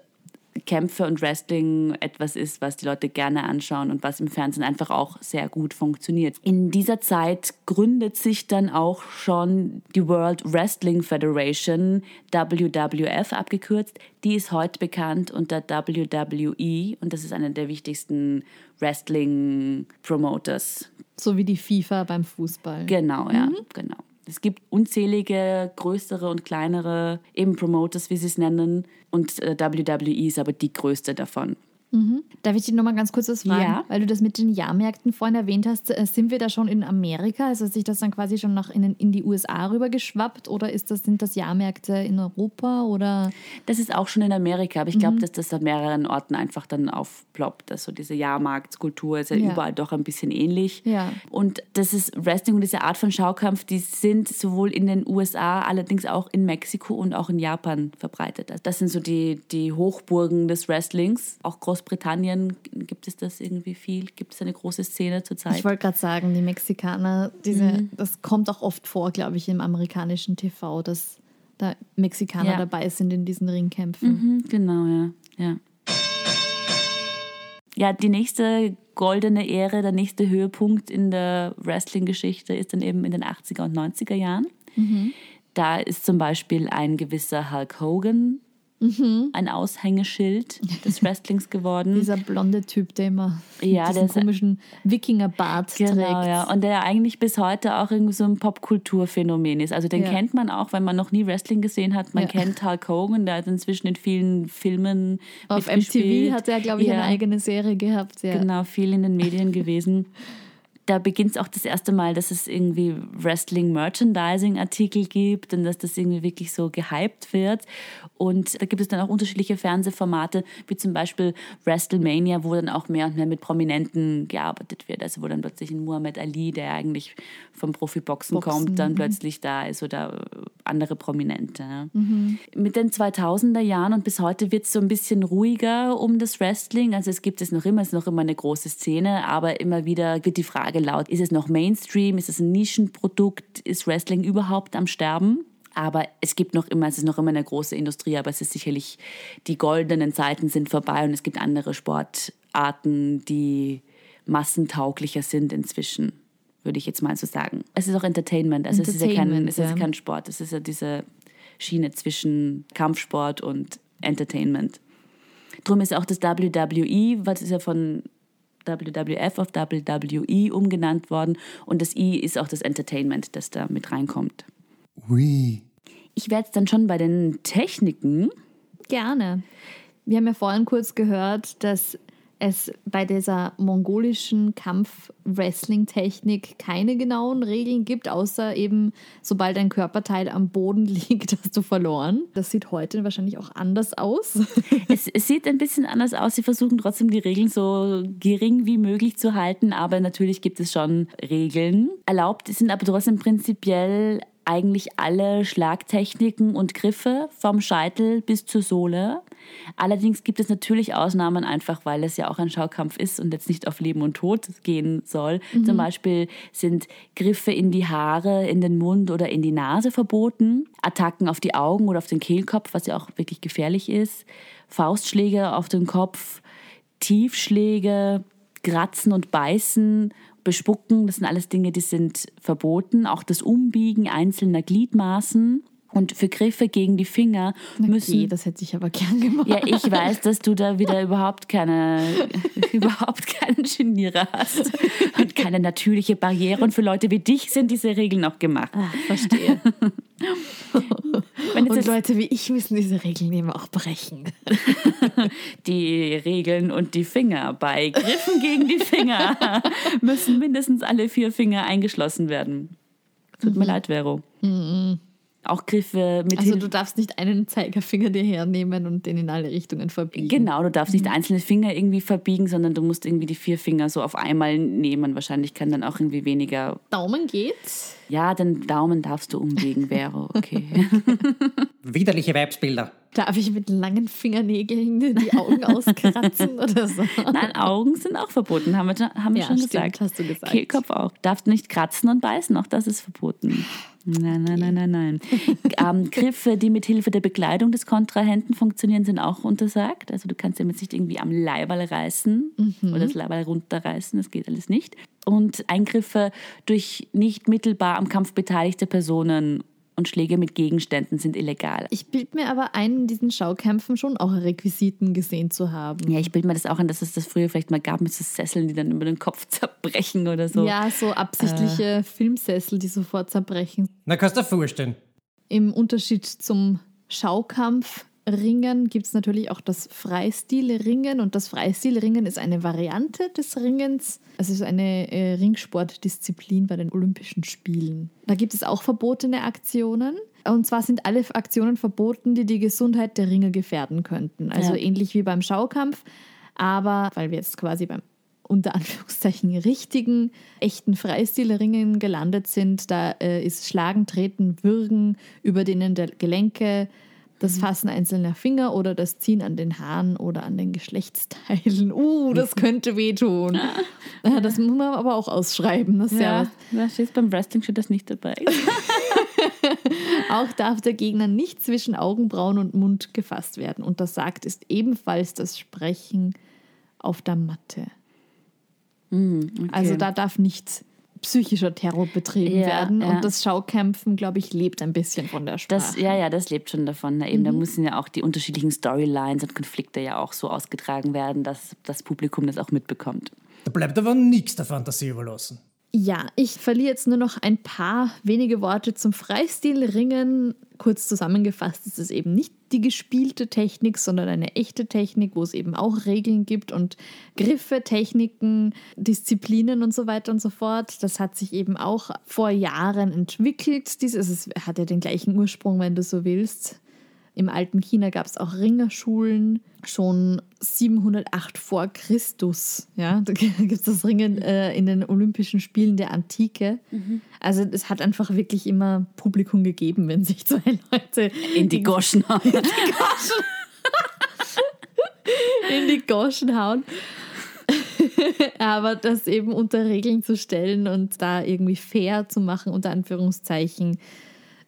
Kämpfe und Wrestling etwas ist, was die Leute gerne anschauen und was im Fernsehen einfach auch sehr gut funktioniert. In dieser Zeit gründet sich dann auch schon die World Wrestling Federation, WWF abgekürzt. Die ist heute bekannt unter WWE und das ist einer der wichtigsten Wrestling-Promoters So wie die FIFA beim Fußball. Genau, ja, genau. Es gibt unzählige größere und kleinere eben Promoters, wie sie es nennen. Und äh, WWE ist aber die größte davon. Darf ich dich nochmal ganz kurz was fragen? Ja. Weil du das mit den Jahrmärkten vorhin erwähnt hast. äh, Sind wir da schon in Amerika? Also hat sich das dann quasi schon nach in, in die USA rüber geschwappt? Oder ist das, sind das Jahrmärkte in Europa? Oder Das ist auch schon in Amerika, aber ich glaube, dass das an mehreren Orten einfach dann aufploppt. Also diese Jahrmarktskultur ist ja, Ja. überall doch ein bisschen ähnlich. Ja. Und das ist Wrestling und diese Art von Schaukampf, die sind sowohl in den USA, allerdings auch in Mexiko und auch in Japan verbreitet. Also Das sind so die, die Hochburgen des Wrestlings. Auch Großbritannien gibt es das irgendwie viel. Gibt es eine große Szene zurzeit? ich wollte gerade sagen, die Mexikaner, diese, Mhm. das kommt auch oft vor, glaube ich, im amerikanischen TV, dass da Mexikaner Ja. dabei sind in diesen Ringkämpfen. Mhm, genau, ja. ja. Ja, die nächste goldene Ära, der nächste Höhepunkt in der Wrestling-Geschichte ist dann eben in den 80er und 90er Jahren. Da ist zum Beispiel ein gewisser Hulk Hogan ein Aushängeschild des Wrestlings geworden. Dieser blonde Typ, der immer Ja, diesen komischen Wikingerbart Genau, trägt. ja. Und der eigentlich bis heute auch irgendwie so ein Popkulturphänomen ist. Also den Ja. kennt man auch, wenn man noch nie Wrestling gesehen hat. Man Ja. kennt Hulk Hogan, der hat inzwischen in vielen Filmen Auf. MTV hat er, glaube ich, eine eigene Serie gehabt. Genau, viel in den Medien gewesen. Da beginnt es auch das erste Mal, dass es irgendwie Wrestling-Merchandising-Artikel gibt und dass das irgendwie wirklich so gehypt wird. Und da gibt es dann auch unterschiedliche Fernsehformate, wie zum Beispiel WrestleMania, wo dann auch mehr und mehr mit Prominenten gearbeitet wird. Also wo dann plötzlich ein Muhammad Ali, der eigentlich vom Profiboxen Boxen, kommt, dann mhm. plötzlich da ist oder andere Prominente. Ne? Mhm. Mit den 2000er Jahren und bis heute wird es so ein bisschen ruhiger um das Wrestling. Also es gibt es noch immer, es ist noch immer eine große Szene, aber immer wieder wird die Frage laut, ist es noch Mainstream, ist es ein Nischenprodukt, ist Wrestling überhaupt am Sterben? Aber es gibt noch immer, es ist noch immer eine große Industrie, aber es ist sicherlich, die goldenen Zeiten sind vorbei und es gibt andere Sportarten, die massentauglicher sind inzwischen, würde ich jetzt mal so sagen. Es ist auch Entertainment, also es ist ja kein, Entertainment, es ist ja. kein Sport, es ist ja diese Schiene zwischen Kampfsport und Entertainment. Drum ist auch das WWE, was ist ja von WWF auf WWE umgenannt worden und das I ist auch das Entertainment, das da mit reinkommt. Ui. Ich werde jetzt dann schon bei den Techniken. Gerne. Wir haben ja vorhin kurz gehört, dass es bei dieser mongolischen Kampf-Wrestling-Technik keine genauen Regeln gibt, außer eben, sobald ein Körperteil am Boden liegt, hast du verloren. Das sieht heute wahrscheinlich auch anders aus. Es, es sieht ein bisschen anders aus. Sie versuchen trotzdem die Regeln so gering wie möglich zu halten, aber natürlich gibt es schon Regeln. Erlaubt sind aber trotzdem prinzipiell eigentlich alle Schlagtechniken und Griffe vom Scheitel bis zur Sohle. Allerdings gibt es natürlich Ausnahmen, einfach weil es ja auch ein Schaukampf ist und jetzt nicht auf Leben und Tod gehen soll. Zum Beispiel sind Griffe in die Haare, in den Mund oder in die Nase verboten. Attacken auf die Augen oder auf den Kehlkopf, was ja auch wirklich gefährlich ist. Faustschläge auf den Kopf, Tiefschläge, Kratzen und Beißen, Bespucken, das sind alles Dinge, die sind verboten. Auch das Umbiegen einzelner Gliedmaßen. Und für Griffe gegen die Finger müssen. Okay, das hätte ich aber gern gemacht. Ja, ich weiß, dass du da wieder überhaupt keine, überhaupt keinen Genierer hast und keine natürliche Barriere. Und für Leute wie dich sind diese Regeln auch gemacht. Ah, verstehe. Und Leute wie ich müssen diese Regeln eben auch brechen. die Regeln und die Finger. Bei Griffen gegen die Finger müssen mindestens alle vier Finger eingeschlossen werden. Tut mir leid, Vero. Auch Griffe mit Mhm. Also du darfst nicht einen Zeigefinger dir hernehmen und den in alle Richtungen verbiegen. Genau, du darfst nicht einzelne Finger irgendwie verbiegen, sondern du musst irgendwie die vier Finger so auf einmal nehmen. Wahrscheinlich kann dann auch irgendwie weniger. Daumen geht's. Ja, den Daumen darfst du umbiegen, Vero. Okay. Widerliche Weibsbilder. Darf ich mit langen Fingernägeln die Augen auskratzen oder so? Nein, Augen sind auch verboten, haben wir, schon- haben wir Ja, schon stimmt, gesagt. hast du gesagt. Kehlkopf auch. Darfst nicht kratzen und beißen, auch das ist verboten. Nein, nein, nein, nein, nein. ähm, Griffe, die mit Hilfe der Bekleidung des Kontrahenten funktionieren, sind auch untersagt. Also du kannst jetzt nicht irgendwie am Leiberl reißen Mhm. oder das Leiberl runterreißen, das geht alles nicht. Und Eingriffe durch nicht mittelbar am Kampf beteiligte Personen und Schläge mit Gegenständen sind illegal. Ich bild mir aber ein, in diesen Schaukämpfen schon auch Requisiten gesehen zu haben. Ja, ich bilde mir das auch an, dass es das früher vielleicht mal gab mit so Sesseln, die dann über den Kopf zerbrechen oder so. Ja, so absichtliche Äh. Filmsessel, die sofort zerbrechen. Na, kannst du dir vorstellen. Im Unterschied zum Schaukampf Ringen gibt es natürlich auch das Freistilringen und das Freistilringen ist eine Variante des Ringens. Es ist eine äh, Ringsportdisziplin bei den Olympischen Spielen. Da gibt es auch verbotene Aktionen. Und zwar sind alle Aktionen verboten, die die Gesundheit der Ringer gefährden könnten. Also Ja. ähnlich wie beim Schaukampf. Aber weil wir jetzt quasi beim unter Anführungszeichen richtigen, echten Freistilringen gelandet sind, da äh, ist Schlagen, Treten, Würgen über denen der Gelenke, das Fassen einzelner Finger oder das Ziehen an den Haaren oder an den Geschlechtsteilen. Uh, das könnte wehtun. Das muss man aber auch ausschreiben. Das ist ja. Ja, da steht beim Wrestling steht das nicht dabei. Auch darf der Gegner nicht zwischen Augenbrauen und Mund gefasst werden. Untersagt ist ebenfalls das Sprechen auf der Matte. Also da darf nicht psychischer Terror betrieben Ja, werden. ja. Und das Schaukämpfen, glaube ich, lebt ein bisschen von der Sprache. Das, ja, ja, das lebt schon davon. Na, eben, Da müssen ja auch die unterschiedlichen Storylines und Konflikte ja auch so ausgetragen werden, dass das Publikum das auch mitbekommt. Da bleibt aber nichts der Fantasie überlassen. Ja, ich verliere jetzt nur noch ein paar wenige Worte zum Freistilringen. Kurz zusammengefasst ist es eben nicht die gespielte Technik, sondern eine echte Technik, wo es eben auch Regeln gibt und Griffe, Techniken, Disziplinen und so weiter und so fort. Das hat sich eben auch vor Jahren entwickelt. Dies also es hat ja den gleichen Ursprung, wenn du so willst. Im alten China gab es auch Ringerschulen, schon 708 vor Christus. Ja, da gibt es das Ringen äh, in den Olympischen Spielen der Antike. Also es hat einfach wirklich immer Publikum gegeben, wenn sich zwei Leute In die Goschen haben. in die Goschen hauen. Aber das eben unter Regeln zu stellen und da irgendwie fair zu machen, unter Anführungszeichen,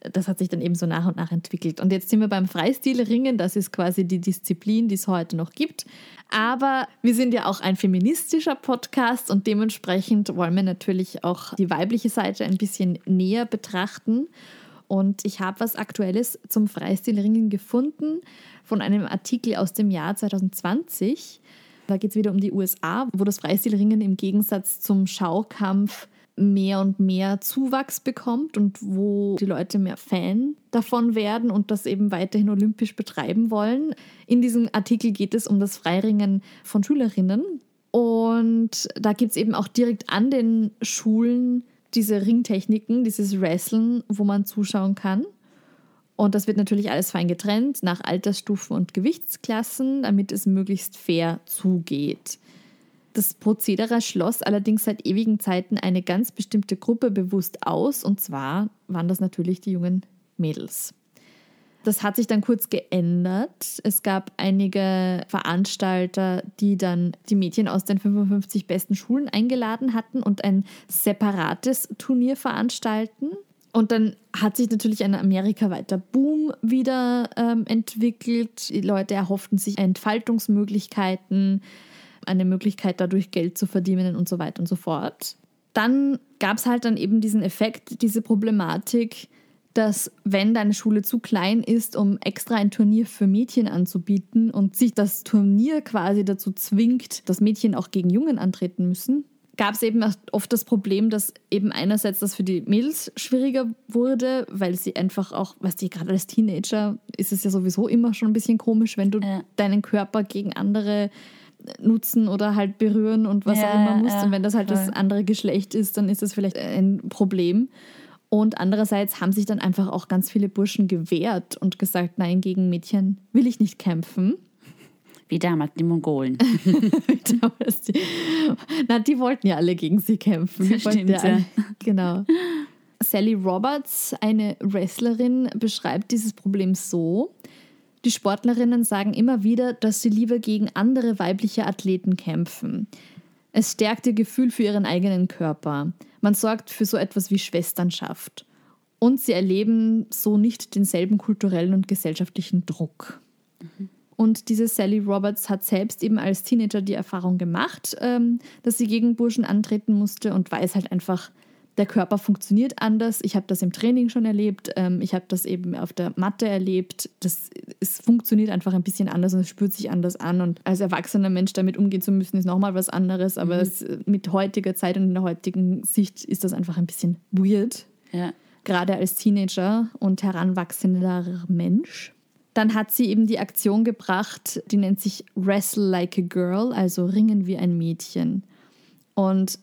das hat sich dann eben so nach und nach entwickelt. Und jetzt sind wir beim Freistilringen, das ist quasi die Disziplin, die es heute noch gibt. Aber wir sind ja auch ein feministischer Podcast und dementsprechend wollen wir natürlich auch die weibliche Seite ein bisschen näher betrachten. Und ich habe was Aktuelles zum Freistilringen gefunden von einem Artikel aus dem Jahr 2020. Da geht es wieder um die USA, wo das Freistilringen im Gegensatz zum Schaukampf mehr und mehr Zuwachs bekommt und wo die Leute mehr Fan davon werden und das eben weiterhin olympisch betreiben wollen. In diesem Artikel geht es um das Freiringen von Schülerinnen. Und da gibt es eben auch direkt an den Schulen diese Ringtechniken, dieses Wrestlen, wo man zuschauen kann. Und das wird natürlich alles fein getrennt nach Altersstufen und Gewichtsklassen, damit es möglichst fair zugeht. Das Prozedere schloss allerdings seit ewigen Zeiten eine ganz bestimmte Gruppe bewusst aus, und zwar waren das natürlich die jungen Mädels. Das hat sich dann kurz geändert. Es gab einige Veranstalter, die dann die Mädchen aus den 55 besten Schulen eingeladen hatten und ein separates Turnier veranstalten. Und dann hat sich natürlich ein amerikaweiter Boom wieder ähm, entwickelt. Die Leute erhofften sich Entfaltungsmöglichkeiten, eine Möglichkeit dadurch Geld zu verdienen und so weiter und so fort. Dann gab es halt dann eben diesen Effekt, diese Problematik, dass wenn deine Schule zu klein ist, um extra ein Turnier für Mädchen anzubieten und sich das Turnier quasi dazu zwingt, dass Mädchen auch gegen Jungen antreten müssen, gab es eben oft das Problem, dass eben einerseits das für die Mädels schwieriger wurde, weil sie einfach auch, weißt du, gerade als Teenager ist es ja sowieso immer schon ein bisschen komisch, wenn du Ja. deinen Körper gegen andere nutzen oder halt berühren und was Ja, auch immer ja, musst. ja, und wenn das halt das voll. andere Geschlecht ist, dann ist das vielleicht ein Problem. Und andererseits haben sich dann einfach auch ganz viele Burschen gewehrt und gesagt, nein, gegen Mädchen will ich nicht kämpfen. Wie damals die Mongolen. Damals die- Na, die wollten ja alle gegen sie kämpfen. Wollten Stimmt, ja. alle, genau. Sally Roberts, eine Wrestlerin, beschreibt dieses Problem so. Die Sportlerinnen sagen immer wieder, dass sie lieber gegen andere weibliche Athleten kämpfen. Es stärkt ihr Gefühl für ihren eigenen Körper. Man sorgt für so etwas wie Schwesternschaft. Und sie erleben so nicht denselben kulturellen und gesellschaftlichen Druck. Und diese Sally Roberts hat selbst eben als Teenager die Erfahrung gemacht, ähm, dass sie gegen Burschen antreten musste und weiß halt einfach, der Körper funktioniert anders. Ich habe das im Training schon erlebt, ähm, ich habe das eben auf der Matte erlebt. Das, es funktioniert einfach ein bisschen anders und es spürt sich anders an. Und als erwachsener Mensch damit umgehen zu müssen, ist nochmal was anderes. Aber es, mit heutiger Zeit und in der heutigen Sicht ist das einfach ein bisschen weird Ja. gerade als Teenager und heranwachsender Mensch. Dann hat sie eben die Aktion gebracht, die nennt sich Wrestle Like a Girl, also Ringen wie ein Mädchen. Und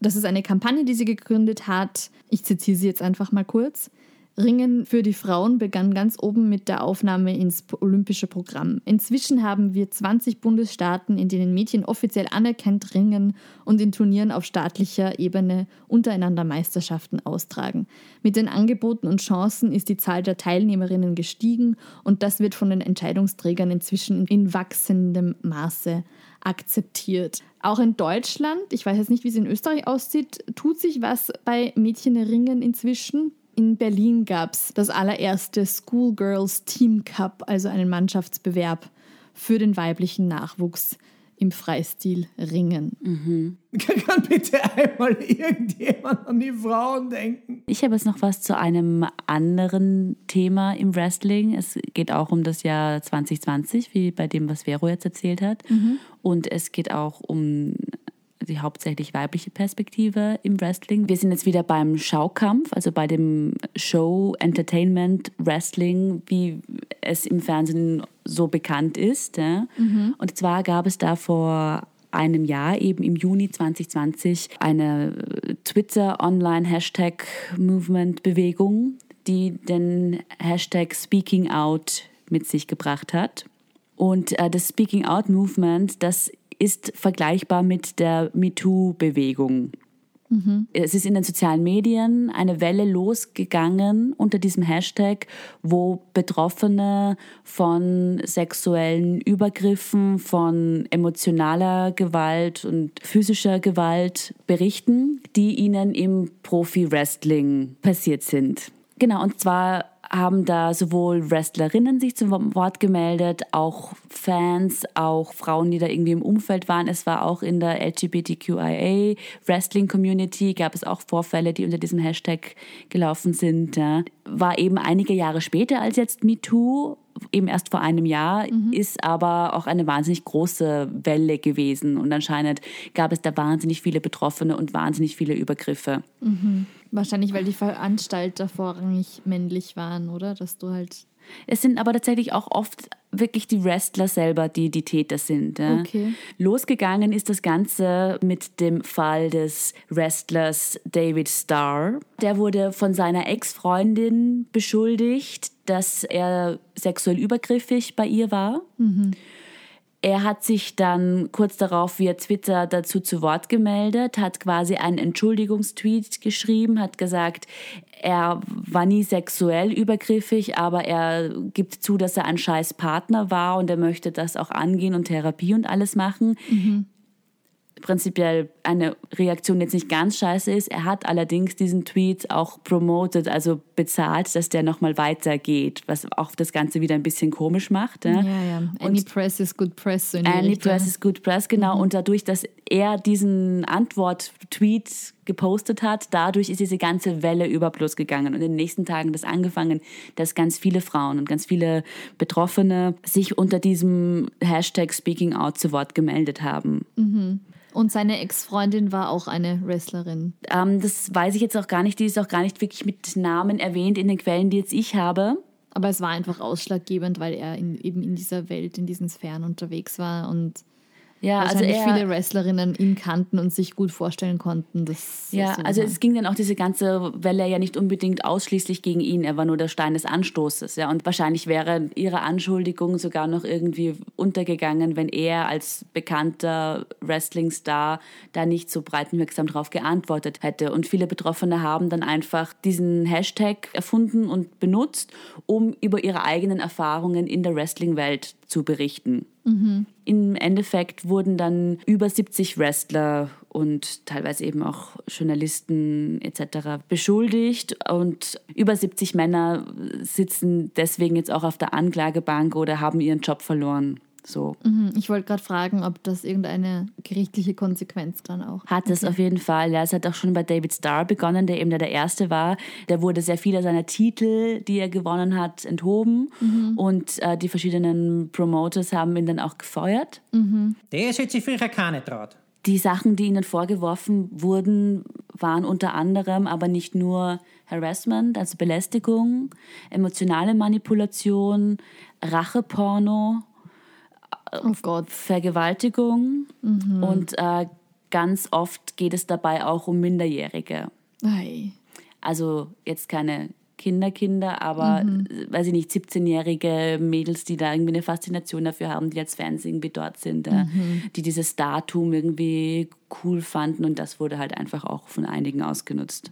das ist eine Kampagne, die sie gegründet hat. Ich zitiere sie jetzt einfach mal kurz. Ringen für die Frauen begann ganz oben mit der Aufnahme ins olympische Programm. Inzwischen haben wir 20 Bundesstaaten, in denen Mädchen offiziell anerkannt ringen und in Turnieren auf staatlicher Ebene untereinander Meisterschaften austragen. Mit den Angeboten und Chancen ist die Zahl der Teilnehmerinnen gestiegen und das wird von den Entscheidungsträgern inzwischen in wachsendem Maße akzeptiert. Auch in Deutschland, ich weiß jetzt nicht, wie es in Österreich aussieht, tut sich was bei Mädchenringen inzwischen. In Berlin gab es das allererste Schoolgirls Team Cup, also einen Mannschaftsbewerb für den weiblichen Nachwuchs im Freistil Ringen. Kann bitte einmal irgendjemand an die Frauen denken? Ich habe jetzt noch was zu einem anderen Thema im Wrestling. Es geht auch um das Jahr 2020, wie bei dem, was Vero jetzt erzählt hat. Und es geht auch um die hauptsächlich weibliche Perspektive im Wrestling. Wir sind jetzt wieder beim Schaukampf, also bei dem Show Entertainment Wrestling, wie es im Fernsehen so bekannt ist. Ja. Und zwar gab es da vor einem Jahr, eben im Juni 2020, eine Twitter-Online-Hashtag-Movement-Bewegung, die den Hashtag Speaking Out mit sich gebracht hat. Und äh, das Speaking Out Movement, das ist vergleichbar mit der MeToo-Bewegung. Es ist in den sozialen Medien eine Welle losgegangen unter diesem Hashtag, wo Betroffene von sexuellen Übergriffen, von emotionaler Gewalt und physischer Gewalt berichten, die ihnen im Profi-Wrestling passiert sind. Genau, und zwar haben da sowohl Wrestlerinnen sich zum Wort gemeldet, auch Fans, auch Frauen, die da irgendwie im Umfeld waren. Es war auch in der LGBTQIA Wrestling Community, gab es auch Vorfälle, die unter diesem Hashtag gelaufen sind. Ja. War eben einige Jahre später als jetzt MeToo, eben erst vor einem Jahr, ist aber auch eine wahnsinnig große Welle gewesen. Und anscheinend gab es da wahnsinnig viele Betroffene und wahnsinnig viele Übergriffe. Wahrscheinlich, weil die Veranstalter vorrangig männlich waren, oder? Dass du halt. Es sind aber tatsächlich auch oft wirklich die Wrestler selber, die die Täter sind. Ja. Okay. Losgegangen ist das Ganze mit dem Fall des Wrestlers David Starr. Der wurde von seiner Ex-Freundin beschuldigt, dass er sexuell übergriffig bei ihr war. Er hat sich dann kurz darauf via Twitter dazu zu Wort gemeldet, hat quasi einen Entschuldigungstweet geschrieben, hat gesagt, er war nie sexuell übergriffig, aber er gibt zu, dass er ein scheiß Partner war und er möchte das auch angehen und Therapie und alles machen. Prinzipiell eine Reaktion die jetzt nicht ganz scheiße ist. Er hat allerdings diesen Tweet auch promoted, also bezahlt, dass der nochmal weitergeht, was auch das Ganze wieder ein bisschen komisch macht. Ja. Ja, ja. Any press is good press. So Any Richtung. Press is good press, genau. Und dadurch, dass er diesen Antwort-Tweet gepostet hat, dadurch ist diese ganze Welle über Plus gegangen. Und in den nächsten Tagen das angefangen, dass ganz viele Frauen und ganz viele Betroffene sich unter diesem Hashtag Speaking Out zu Wort gemeldet haben. Und seine Ex-Freundin war auch eine Wrestlerin. Ähm, das weiß ich jetzt auch gar nicht. Die ist auch gar nicht wirklich mit Namen erwähnt in den Quellen, die jetzt ich habe. Aber es war einfach ausschlaggebend, weil er in, eben in dieser Welt, in diesen Sphären unterwegs war und Ja, also wahrscheinlich er, viele Wrestlerinnen ihn kannten und sich gut vorstellen konnten, dass Ja, so also es ging dann auch diese ganze Welle ja nicht unbedingt ausschließlich gegen ihn. Er war nur der Stein des Anstoßes. Ja, und wahrscheinlich wäre ihre Anschuldigung sogar noch irgendwie untergegangen, wenn er als bekannter Wrestling-Star da nicht so breitenwirksam drauf geantwortet hätte. Und viele Betroffene haben dann einfach diesen Hashtag erfunden und benutzt, um über ihre eigenen Erfahrungen in der Wrestling-Welt zu berichten. Im Endeffekt wurden dann über 70 Wrestler und teilweise eben auch Journalisten etc. beschuldigt und über 70 Männer sitzen deswegen jetzt auch auf der Anklagebank oder haben ihren Job verloren. So Mhm, Ich wollte gerade fragen, ob das irgendeine gerichtliche Konsequenz dann auch. hat es auf jeden Fall. Ja, es hat auch schon bei David Starr begonnen, der eben der, der Erste war. Der wurde sehr viele seiner Titel, die er gewonnen hat, enthoben und äh, die verschiedenen Promoters haben ihn dann auch gefeuert. Das hätte sich früher keine traut. Die Sachen, die ihnen vorgeworfen wurden, waren unter anderem aber nicht nur Harassment, also Belästigung, emotionale Manipulation, Racheporno, Oh. Vergewaltigung und äh, ganz oft geht es dabei auch um Minderjährige. Ei. Also jetzt keine Kinderkinder, aber äh, weiß ich nicht, 17-jährige Mädels, die da irgendwie eine Faszination dafür haben, die als Fans irgendwie dort sind, äh, die dieses Datum irgendwie cool fanden und das wurde halt einfach auch von einigen ausgenutzt.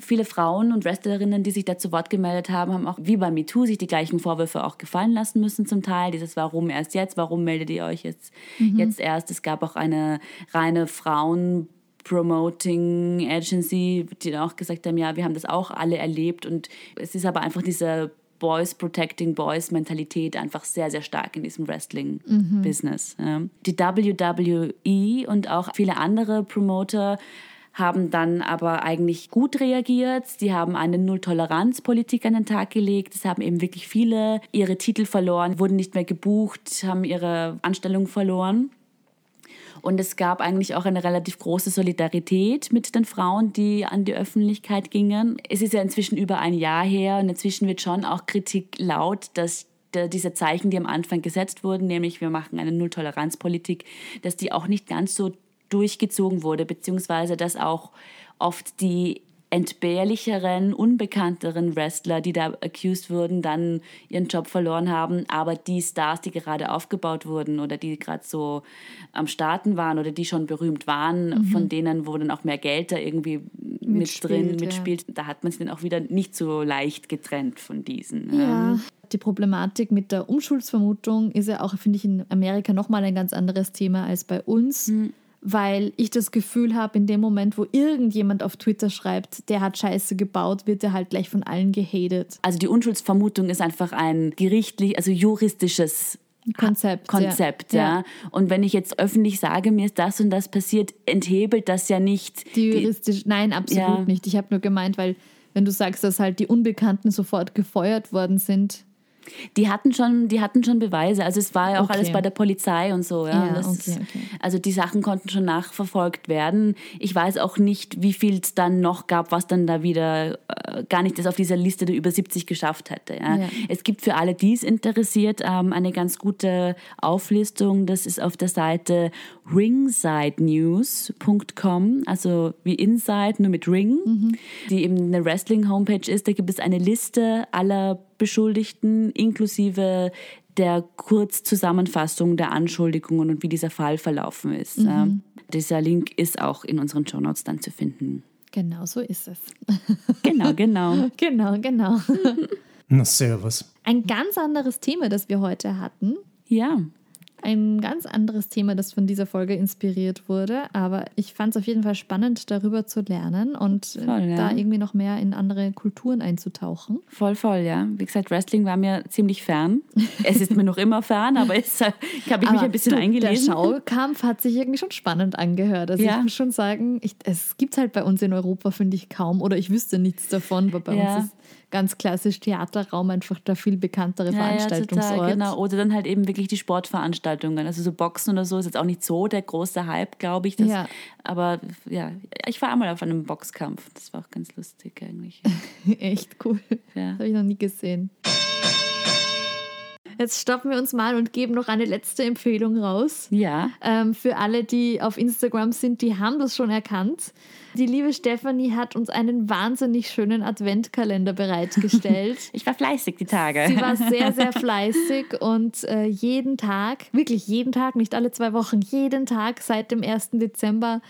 Viele Frauen und Wrestlerinnen, die sich da zu Wort gemeldet haben, haben auch wie bei MeToo sich die gleichen Vorwürfe auch gefallen lassen müssen zum Teil. Dieses Warum erst jetzt, warum meldet ihr euch jetzt, jetzt erst? Es gab auch eine reine Frauen- Promoting Agency, die dann auch gesagt haben, ja, wir haben das auch alle erlebt und es ist aber einfach diese Boys Protecting Boys Mentalität einfach sehr, sehr stark in diesem Wrestling-Business. Ja. Die WWE und auch viele andere Promoter haben dann aber eigentlich gut reagiert. Die haben eine Null-Toleranz-Politik an den Tag gelegt. Es haben eben wirklich viele ihre Titel verloren, wurden nicht mehr gebucht, haben ihre Anstellung verloren. Und es gab eigentlich auch eine relativ große Solidarität mit den Frauen, die an die Öffentlichkeit gingen. Es ist ja inzwischen über ein Jahr her und inzwischen wird schon auch Kritik laut, dass diese Zeichen, die am Anfang gesetzt wurden, nämlich wir machen eine Null-Toleranz-Politik, dass die auch nicht ganz so durchgezogen wurde, beziehungsweise dass auch oft die entbehrlicheren, unbekannteren Wrestler, die da accused wurden, dann ihren Job verloren haben. Aber die Stars, die gerade aufgebaut wurden oder die gerade so am Starten waren oder die schon berühmt waren, von denen, wo dann auch mehr Geld da irgendwie mit Mitspielt, drin ja. mitspielt, da hat man sich dann auch wieder nicht so leicht getrennt von diesen. Ja. Die Problematik mit der Umschuldsvermutung ist ja auch, finde ich, in Amerika nochmal ein ganz anderes Thema als bei uns. Weil ich das Gefühl habe, in dem Moment, wo irgendjemand auf Twitter schreibt, der hat Scheiße gebaut, wird er halt gleich von allen gehatet. Also die Unschuldsvermutung ist einfach ein gerichtlich, also juristisches Konzept. Konzept, ja. Und wenn ich jetzt öffentlich sage, mir ist das und das passiert, enthebelt das ja nicht Die juristisch, nein, absolut Ja. nicht. Ich habe nur gemeint, weil wenn du sagst, dass halt die Unbekannten sofort gefeuert worden sind, Die hatten schon, die hatten schon Beweise. Also es war ja auch Okay. alles bei der Polizei und so. Ja, Ja, okay, ist, okay. Also die Sachen konnten schon nachverfolgt werden. Ich weiß auch nicht, wie viel es dann noch gab, was dann da wieder äh, gar nicht das auf dieser Liste der über 70 geschafft hätte. Ja. Ja. Es gibt für alle, die es interessiert, ähm, eine ganz gute Auflistung. Das ist auf der Seite ringsidenews.com, also wie Inside, nur mit Ring, Mhm. die eben eine Wrestling-Homepage ist. Da gibt es eine Liste aller Beschuldigten inklusive der Kurzzusammenfassung der Anschuldigungen und wie dieser Fall verlaufen ist. Mhm. Ja. Dieser Link ist auch in unseren Shownotes dann zu finden. genau so ist es. Genau, genau. genau, genau. Na, servus. Ein ganz anderes Thema, das wir heute hatten. Ja. Ein ganz anderes Thema, das von dieser Folge inspiriert wurde. Aber ich fand es auf jeden Fall spannend, darüber zu lernen und äh, Voll, ja. da irgendwie noch mehr in andere Kulturen einzutauchen. Voll, voll, ja. Wie gesagt, Wrestling war mir ziemlich fern. Es ist mir noch immer fern, aber jetzt äh, habe ich mich Aber ein bisschen du, eingelesen. Der Schaukampf hat sich irgendwie schon spannend angehört. Also Ja. ich muss schon sagen, ich, es gibt halt bei uns in Europa, finde ich, kaum. Oder ich wüsste nichts davon, weil bei Ja. uns ist ganz klassisch Theaterraum einfach der viel bekanntere Ja, ja, Veranstaltungsort. total, genau. Oder dann halt eben wirklich die Sportveranstaltungen. Also so Boxen oder so ist jetzt auch nicht so der große Hype, glaube ich. Das, Ja. Aber ja, ich war einmal auf einem Boxkampf. Das war auch ganz lustig eigentlich. Echt cool. Ja. Habe ich noch nie gesehen. Jetzt stoppen wir uns mal und geben noch eine letzte Empfehlung raus. Ja. Ähm, für alle, die auf Instagram sind, die haben das schon erkannt. Die liebe Stefanie hat uns einen wahnsinnig schönen Adventkalender bereitgestellt. Ich war fleißig die Tage. Sie war sehr, sehr fleißig und äh, jeden Tag, wirklich jeden Tag, nicht alle zwei Wochen, jeden Tag seit dem 1. Dezember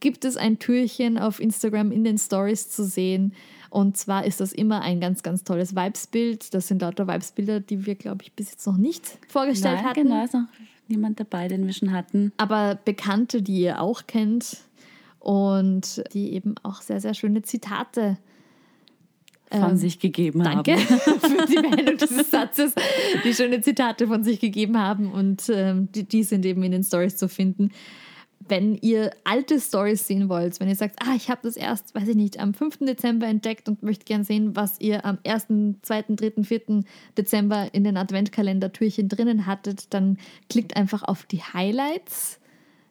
gibt es ein Türchen auf Instagram in den Stories zu sehen. Und zwar ist das immer ein ganz, ganz tolles Vibesbild. Das sind lauter Vibesbilder, die wir, glaube ich, bis jetzt noch nicht vorgestellt Nein, hatten. genau, ist noch niemand dabei, den wir schon hatten. Aber Bekannte, die ihr auch kennt und die eben auch sehr, sehr schöne Zitate Von Ähm, sich gegeben Danke haben. für die Beendung dieses Satzes, die schöne Zitate von sich gegeben haben und ähm, die, die sind eben in den Stories zu finden. Wenn ihr alte Stories sehen wollt, wenn ihr sagt, ah, ich habe das erst, weiß ich nicht, am 5. Dezember entdeckt und möchte gern sehen, was ihr am 1., 2., 3., 4. Dezember in den Adventkalender-Türchen drinnen hattet, dann klickt einfach auf die Highlights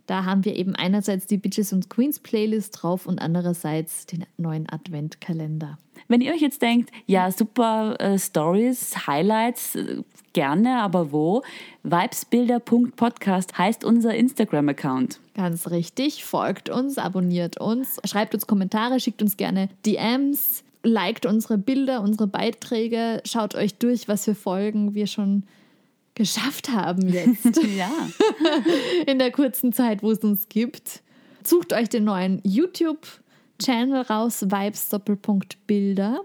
Da haben wir eben einerseits die Bitches und Queens Playlist drauf und andererseits den neuen Adventkalender. Wenn ihr euch jetzt denkt, ja, super äh, Stories, Highlights, äh, gerne, aber wo? Vibesbilder.podcast heißt unser Instagram-Account. Ganz richtig. Folgt uns, abonniert uns, schreibt uns Kommentare, schickt uns gerne DMs, liked unsere Bilder, unsere Beiträge, schaut euch durch, was für Folgen wir schon geschafft haben jetzt. ja. In der kurzen Zeit, wo es uns gibt. Sucht euch den neuen YouTube-Channel raus, Vibes Doppelpunkt Bilder.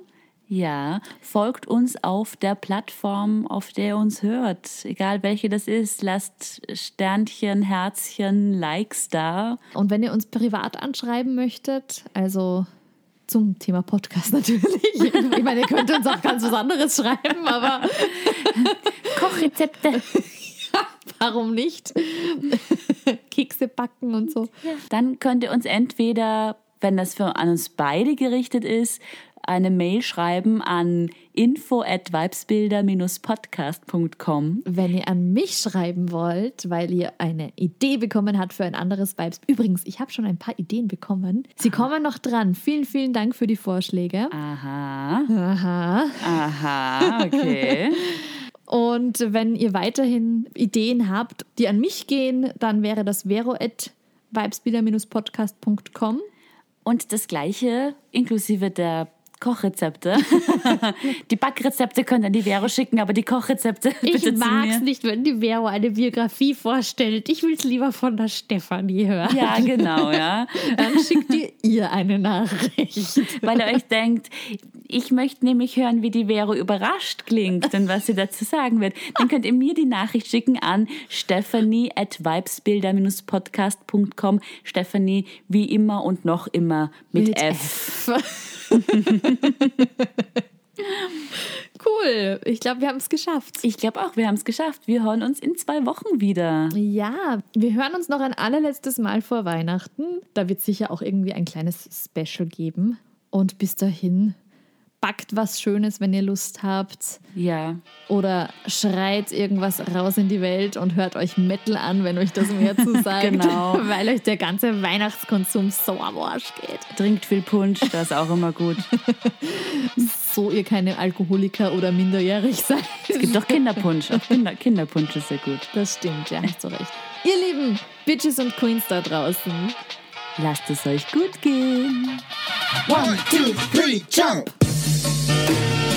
Ja, folgt uns auf der Plattform, auf der ihr uns hört. Egal welche das ist, lasst Sternchen, Herzchen, Likes da. Und wenn ihr uns privat anschreiben möchtet, also zum Thema Podcast natürlich. Ich meine, ihr könnt uns auch ganz was anderes schreiben, aber Kochrezepte. warum nicht? Kekse backen und so. Dann könnt ihr uns entweder, wenn das für an uns beide gerichtet ist, eine Mail schreiben an info at vibesbilder-podcast.com. Wenn ihr an mich schreiben wollt, weil ihr eine Idee bekommen habt für ein anderes Vibes. Übrigens, ich habe schon ein paar Ideen bekommen. Sie kommen noch dran. Vielen, vielen Dank für die Vorschläge. Aha, Aha. aha, okay. Und wenn ihr weiterhin Ideen habt, die an mich gehen, dann wäre das vero at vibesbilder-podcast.com. Und das gleiche inklusive der Kochrezepte. die Backrezepte könnt ihr an die Vero schicken, aber die Kochrezepte Ich bitte zu mag es nicht, wenn die Vero eine Biografie vorstellt. Ich will es lieber von der Stefanie hören. Ja, genau, ja. Dann schickt ihr ihr eine Nachricht. Weil ihr euch denkt, ich möchte nämlich hören, wie die Vero überrascht klingt und was sie dazu sagen wird. Dann könnt ihr mir die Nachricht schicken an stephanie at vibesbilder-podcast.com. Stephanie wie immer und noch immer mit, F. cool. Ich glaube, wir haben es geschafft. Ich glaube auch, wir haben es geschafft. Wir hören uns in zwei Wochen wieder. Ja, wir hören uns noch ein allerletztes Mal vor Weihnachten. Da wird sicher auch irgendwie ein kleines Special geben. Und bis dahin, backt was Schönes, wenn ihr Lust habt. Ja. Oder schreit irgendwas raus in die Welt und hört euch Metal an, wenn euch das mehr zu sagt. Genau. Weil euch der ganze Weihnachtskonsum so am Arsch geht. Trinkt viel Punsch, das ist auch immer gut. So ihr keine Alkoholiker oder minderjährig seid. Es gibt doch Kinderpunsch. Auch Kinder, Kinderpunsch ist sehr gut. Das stimmt, ja, hast du recht. Ihr lieben Bitches und Queens da draußen. Lasst es euch gut gehen. One, two, three, jump! Thank you.